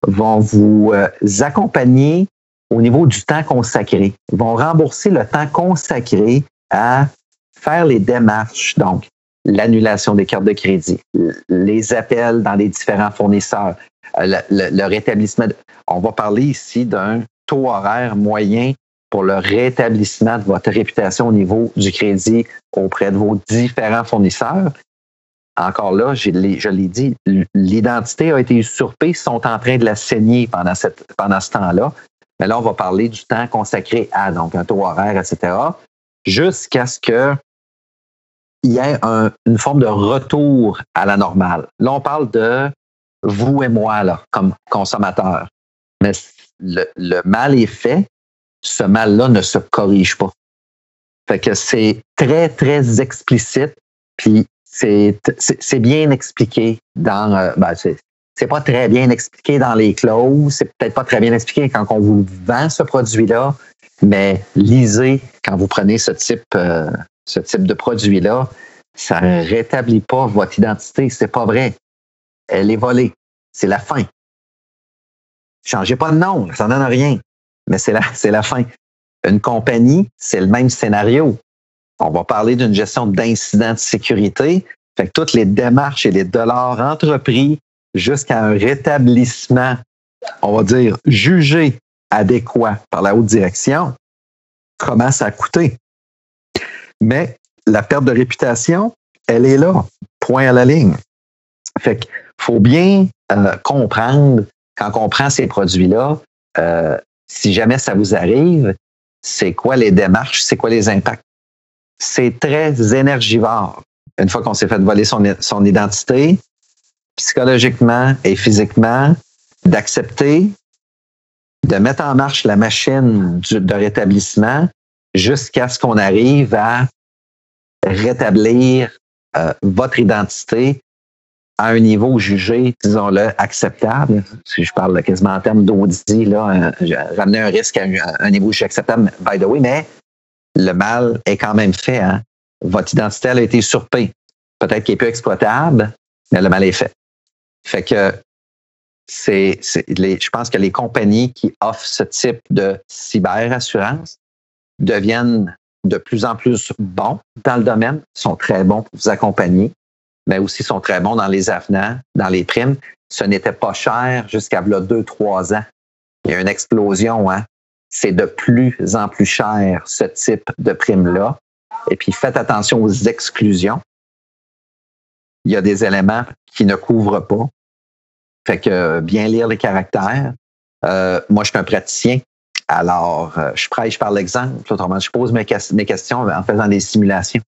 vont vous accompagner au niveau du temps consacré. Vont rembourser le temps consacré à faire les démarches, donc l'annulation des cartes de crédit, les appels dans les différents fournisseurs, le, le rétablissement. On va parler ici d'un taux horaire moyen pour le rétablissement de votre réputation au niveau du crédit auprès de vos différents fournisseurs. Encore là, je l'ai dit, l'identité a été usurpée, ils sont en train de la saigner pendant, ce temps-là. Mais là, on va parler du temps consacré à donc un taux horaire, etc., jusqu'à ce que il y ait une forme de retour à la normale. Là, on parle de vous et moi, là, comme consommateurs. Mais le, mal est fait, ce mal-là ne se corrige pas. Fait que c'est très, très explicite, puis c'est, c'est, bien expliqué dans. Euh, ben, c'est, pas très bien expliqué dans les clauses, c'est peut-être pas très bien expliqué quand on vous vend ce produit-là, mais lisez quand vous prenez ce type, euh, ce type de produit-là, ça ne rétablit pas votre identité, c'est pas vrai. Elle est volée. C'est la fin. Changez pas de nom, ça donne rien mais c'est la, [LAUGHS] c'est la fin. Une compagnie, c'est le même scénario. On va parler d'une gestion d'incidents de sécurité. Fait que toutes les démarches et les dollars entrepris jusqu'à un rétablissement, on va dire, jugé adéquat par la haute direction, commencent à coûter. Mais la perte de réputation, elle est là, point à la ligne. Fait qu'il faut bien euh, comprendre, quand on prend ces produits-là, euh, si jamais ça vous arrive, c'est quoi les démarches, c'est quoi les impacts? C'est très énergivore. Une fois qu'on s'est fait voler son, son identité, psychologiquement et physiquement, d'accepter, de mettre en marche la machine de rétablissement jusqu'à ce qu'on arrive à rétablir euh, votre identité à un niveau jugé, disons-le, acceptable, si je parle quasiment en termes d'audit, là, ramener un risque à un, niveau jugé acceptable, by the way, mais le mal est quand même fait. Hein? Votre identité a été usurpée. Peut-être qu'il est peu exploitable, mais le mal est fait. Fait que c'est, je pense que les compagnies qui offrent ce type de cyberassurance deviennent de plus en plus bons dans le domaine, sont très bons pour vous accompagner mais aussi sont très bons dans les avenants, dans les primes. Ce n'était pas cher jusqu'à deux, trois ans. Il y a une explosion, hein? C'est de plus en plus cher, ce type de prime-là. Et puis, faites attention aux exclusions. Il y a des éléments qui ne couvrent pas. Fait que bien lire les caractères. Euh, moi, je suis un praticien. Alors, euh, je prêche par l'exemple. Autrement, je pose mes questions en faisant des simulations.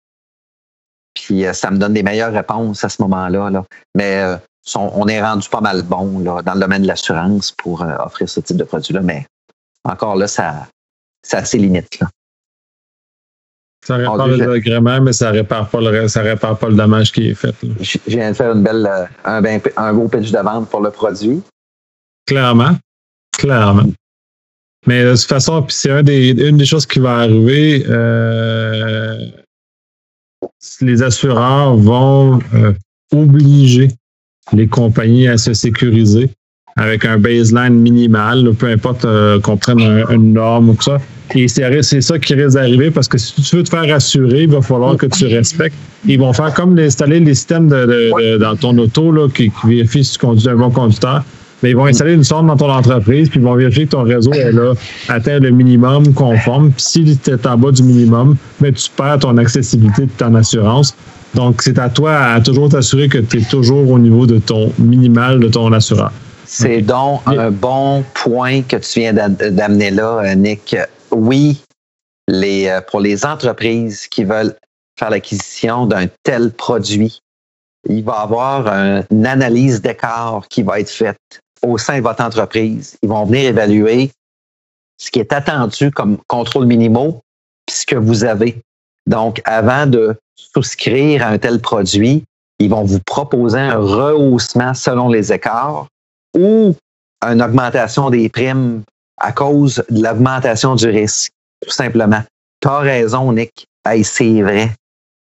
Puis euh, ça me donne des meilleures réponses à ce moment-là. Là. Mais euh, on est rendu pas mal bon là, dans le domaine de l'assurance pour euh, offrir ce type de produit-là. Mais encore là, ça, ça a ses limites. Là. Ça répare le agrément, mais ça répare pas le ça répare pas le dommage qui est fait. Je viens de faire une belle, un, un beau pitch de vente pour le produit. Clairement. Clairement. Mais de toute façon, c'est un des, une des choses qui va arriver. Euh, les assureurs vont euh, obliger les compagnies à se sécuriser avec un baseline minimal, peu importe euh, qu'on prenne une norme ou tout ça. Et c'est ça qui risque d'arriver parce que si tu veux te faire assurer, il va falloir que tu respectes. Ils vont faire comme installer les systèmes dans ton auto là, qui vérifient si tu conduis un bon conducteur mais ils vont installer une sonde dans ton entreprise, puis ils vont vérifier que ton réseau est là, atteint le minimum conforme. Puis si tu es en bas du minimum, mais tu perds ton accessibilité de ton assurance. Donc, c'est à toi à toujours t'assurer que tu es toujours au niveau de ton minimal de ton assureur. C'est donc un bon point que tu viens d'amener là, Nick. Oui, les, euh, pour les entreprises qui veulent faire l'acquisition d'un tel produit, il va y avoir une analyse d'écart qui va être faite au sein de votre entreprise. Ils vont venir évaluer ce qui est attendu comme contrôle minimaux, puis ce que vous avez. Donc, avant de souscrire à un tel produit, ils vont vous proposer un rehaussement selon les écarts ou une augmentation des primes à cause de l'augmentation du risque, tout simplement. Tu as raison, Nick. Hey, c'est vrai.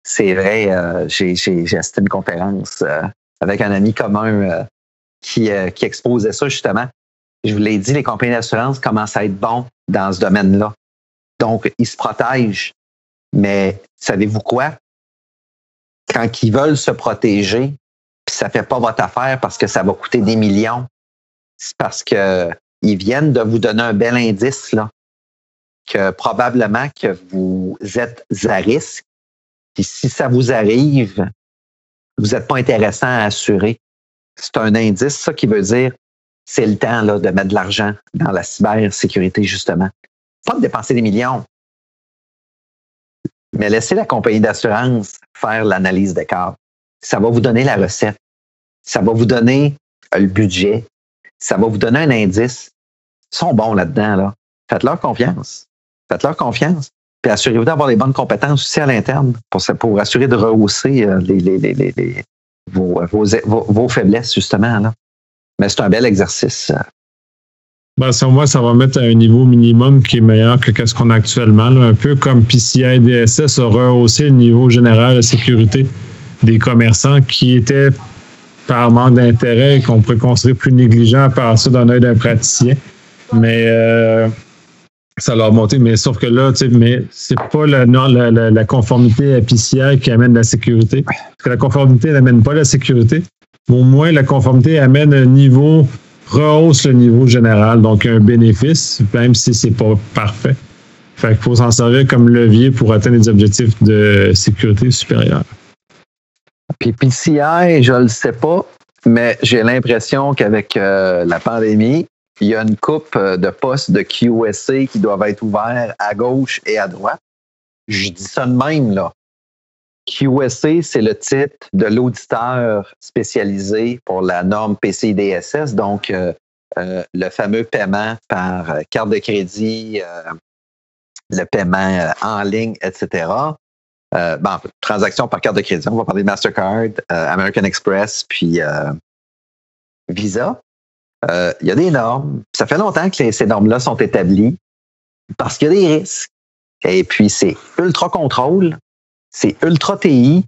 C'est vrai. Euh, j'ai assisté une conférence euh, avec un ami commun euh, euh, qui, exposait ça justement. Je vous l'ai dit, les compagnies d'assurance commencent à être bons dans ce domaine-là. Donc, ils se protègent. Mais savez-vous quoi? Quand ils veulent se protéger, puis ça fait pas votre affaire parce que ça va coûter des millions, c'est parce que ils viennent de vous donner un bel indice, là, que probablement que vous êtes à risque. Puis si ça vous arrive, vous n'êtes pas intéressant à assurer. C'est un indice, ça, qui veut dire c'est le temps là, de mettre de l'argent dans la cybersécurité, justement. Pas de dépenser des millions, mais laissez la compagnie d'assurance faire l'analyse des cas. Ça va vous donner la recette. Ça va vous donner le budget. Ça va vous donner un indice. Ils sont bons là-dedans. Là. Faites-leur confiance. Faites-leur confiance. Puis assurez-vous d'avoir les bonnes compétences aussi à l'interne pour, pour assurer de rehausser euh, les, les, les, vos, vos, vos, faiblesses, justement. Là. Mais c'est un bel exercice. Ben, selon moi, ça va mettre à un niveau minimum qui est meilleur que ce qu'on a actuellement. Un peu comme PCI DSS a rehaussé le niveau général de sécurité des commerçants qui étaient par manque d'intérêt qu'on pourrait considérer plus négligent par ça d'un œil d'un praticien. Mais euh, ça l'a monté, mais sauf que là, tu sais, mais c'est pas la, la, la, conformité à PCI qui amène la sécurité. Parce que la conformité n'amène pas la sécurité. Au moins, la conformité amène un niveau, rehausse le niveau général, donc un bénéfice, même si c'est pas parfait. Fait qu'il faut s'en servir comme levier pour atteindre des objectifs de sécurité supérieure. Puis PCI, je le sais pas, mais j'ai l'impression qu'avec euh, la pandémie, il y a une coupe euh, de postes de QSA qui doivent être ouverts à gauche et à droite. Je dis ça de même, là. QSA, c'est le titre de l'auditeur spécialisé pour la norme PCI-DSS, donc euh, le fameux paiement par carte de crédit, le paiement en ligne, etc. Euh, bon, transactions par carte de crédit. On va parler de Mastercard, euh, American Express, puis euh. Il y a des normes. Ça fait longtemps que ces normes-là sont établies parce qu'il y a des risques. Et puis, c'est ultra contrôle, c'est ultra TI.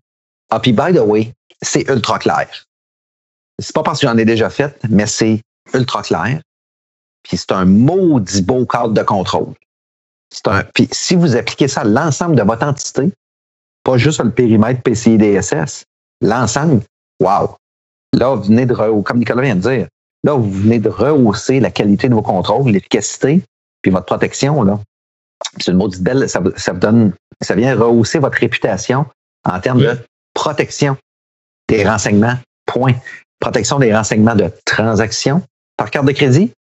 Ah, puis, by the way, c'est ultra clair. C'est pas parce que j'en ai déjà fait, mais c'est ultra clair. Puis, c'est un maudit beau cadre de contrôle. Puis, si vous appliquez ça à l'ensemble de votre entité, pas juste le périmètre PCI DSS, l'ensemble, wow. Là, vous venez de, comme Nicolas vient de dire, là, vous venez de rehausser la qualité de vos contrôles, l'efficacité, puis votre protection, là. C'est une maudite belle, ça, ça vous donne, ça vient rehausser votre réputation en termes de protection des renseignements. Point. Protection des renseignements de transactions par carte de crédit.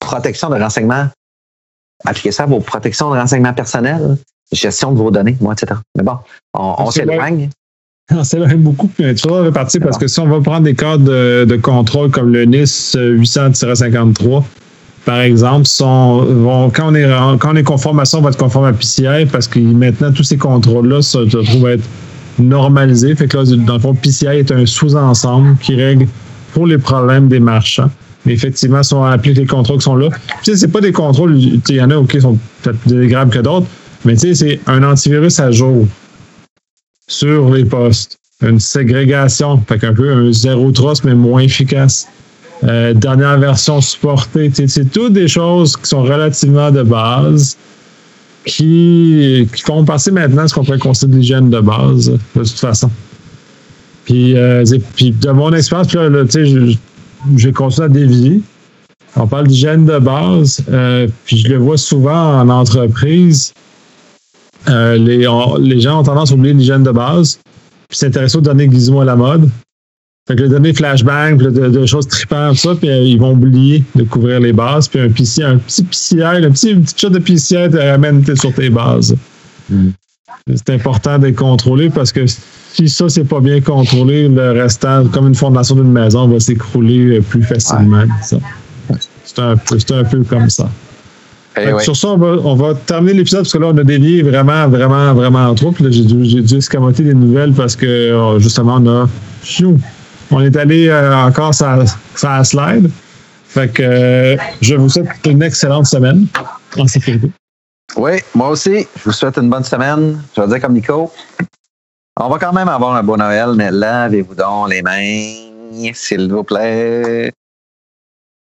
Protection de renseignements. Appliquez ça à vos protections de renseignements personnels gestion de vos données, moi, etc. Mais bon, on, on s'éloigne. [LAUGHS] On s'éloigne beaucoup. Tu vas repartir parce que si on va prendre des cadres de, contrôle comme le NIS 800-53, par exemple, sont, quand, on est, quand on est conforme à ça, on va être conforme à PCI parce que maintenant, tous ces contrôles-là se, trouvent être normalisés. Fait que là, dans le fond, PCI est un sous-ensemble qui règle pour les problèmes des marchands. Mais effectivement, si on applique les contrôles qui sont là, tu sais, c'est pas des contrôles, il y en a qui sont peut-être plus graves que d'autres, mais tu sais, c'est un antivirus à jour sur les postes. Une ségrégation, fait qu'un peu un zéro trust, mais moins efficace. Euh, dernière version supportée. C'est toutes des choses qui sont relativement de base, qui, qui font passer maintenant ce qu'on pourrait considérer de l'hygiène de base, de toute façon. Puis, euh, puis de mon expérience, là, j'ai continué à dévier. On parle d'hygiène de base, euh, puis je le vois souvent en entreprise. Euh, les, les, gens ont tendance à oublier l'hygiène de base, puis s'intéresser aux données gizmo à la mode. Fait que les données flashbang, de, de, choses trippantes, ça, puis euh, ils vont oublier de couvrir les bases. Puis un PCI, un petit PCI, un petit, une petite de PCI te ramène sur tes bases. Mm. C'est important d'être contrôlé parce que si ça, c'est pas bien contrôlé, le restant, comme une fondation d'une maison, va s'écrouler euh, plus facilement. C'est un, un peu comme ça. Sur ça, on va, terminer l'épisode parce que là, on a dévié vraiment, vraiment, vraiment trop. Puis là, j'ai dû, dû escamoter des nouvelles parce que oh, justement, on a. On est allé euh, encore sur, la slide. Fait que euh, je vous souhaite une excellente semaine en sécurité. Oui, moi aussi. Je vous souhaite une bonne semaine. Je vais dire comme Nico. On va quand même avoir un bon Noël, mais lavez-vous donc les mains, s'il vous plaît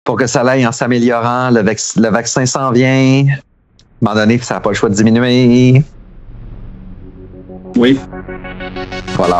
pour que ça aille en s'améliorant. Le, le, vaccin s'en vient. À un moment donné, ça n'a pas le choix de diminuer. Oui. Voilà.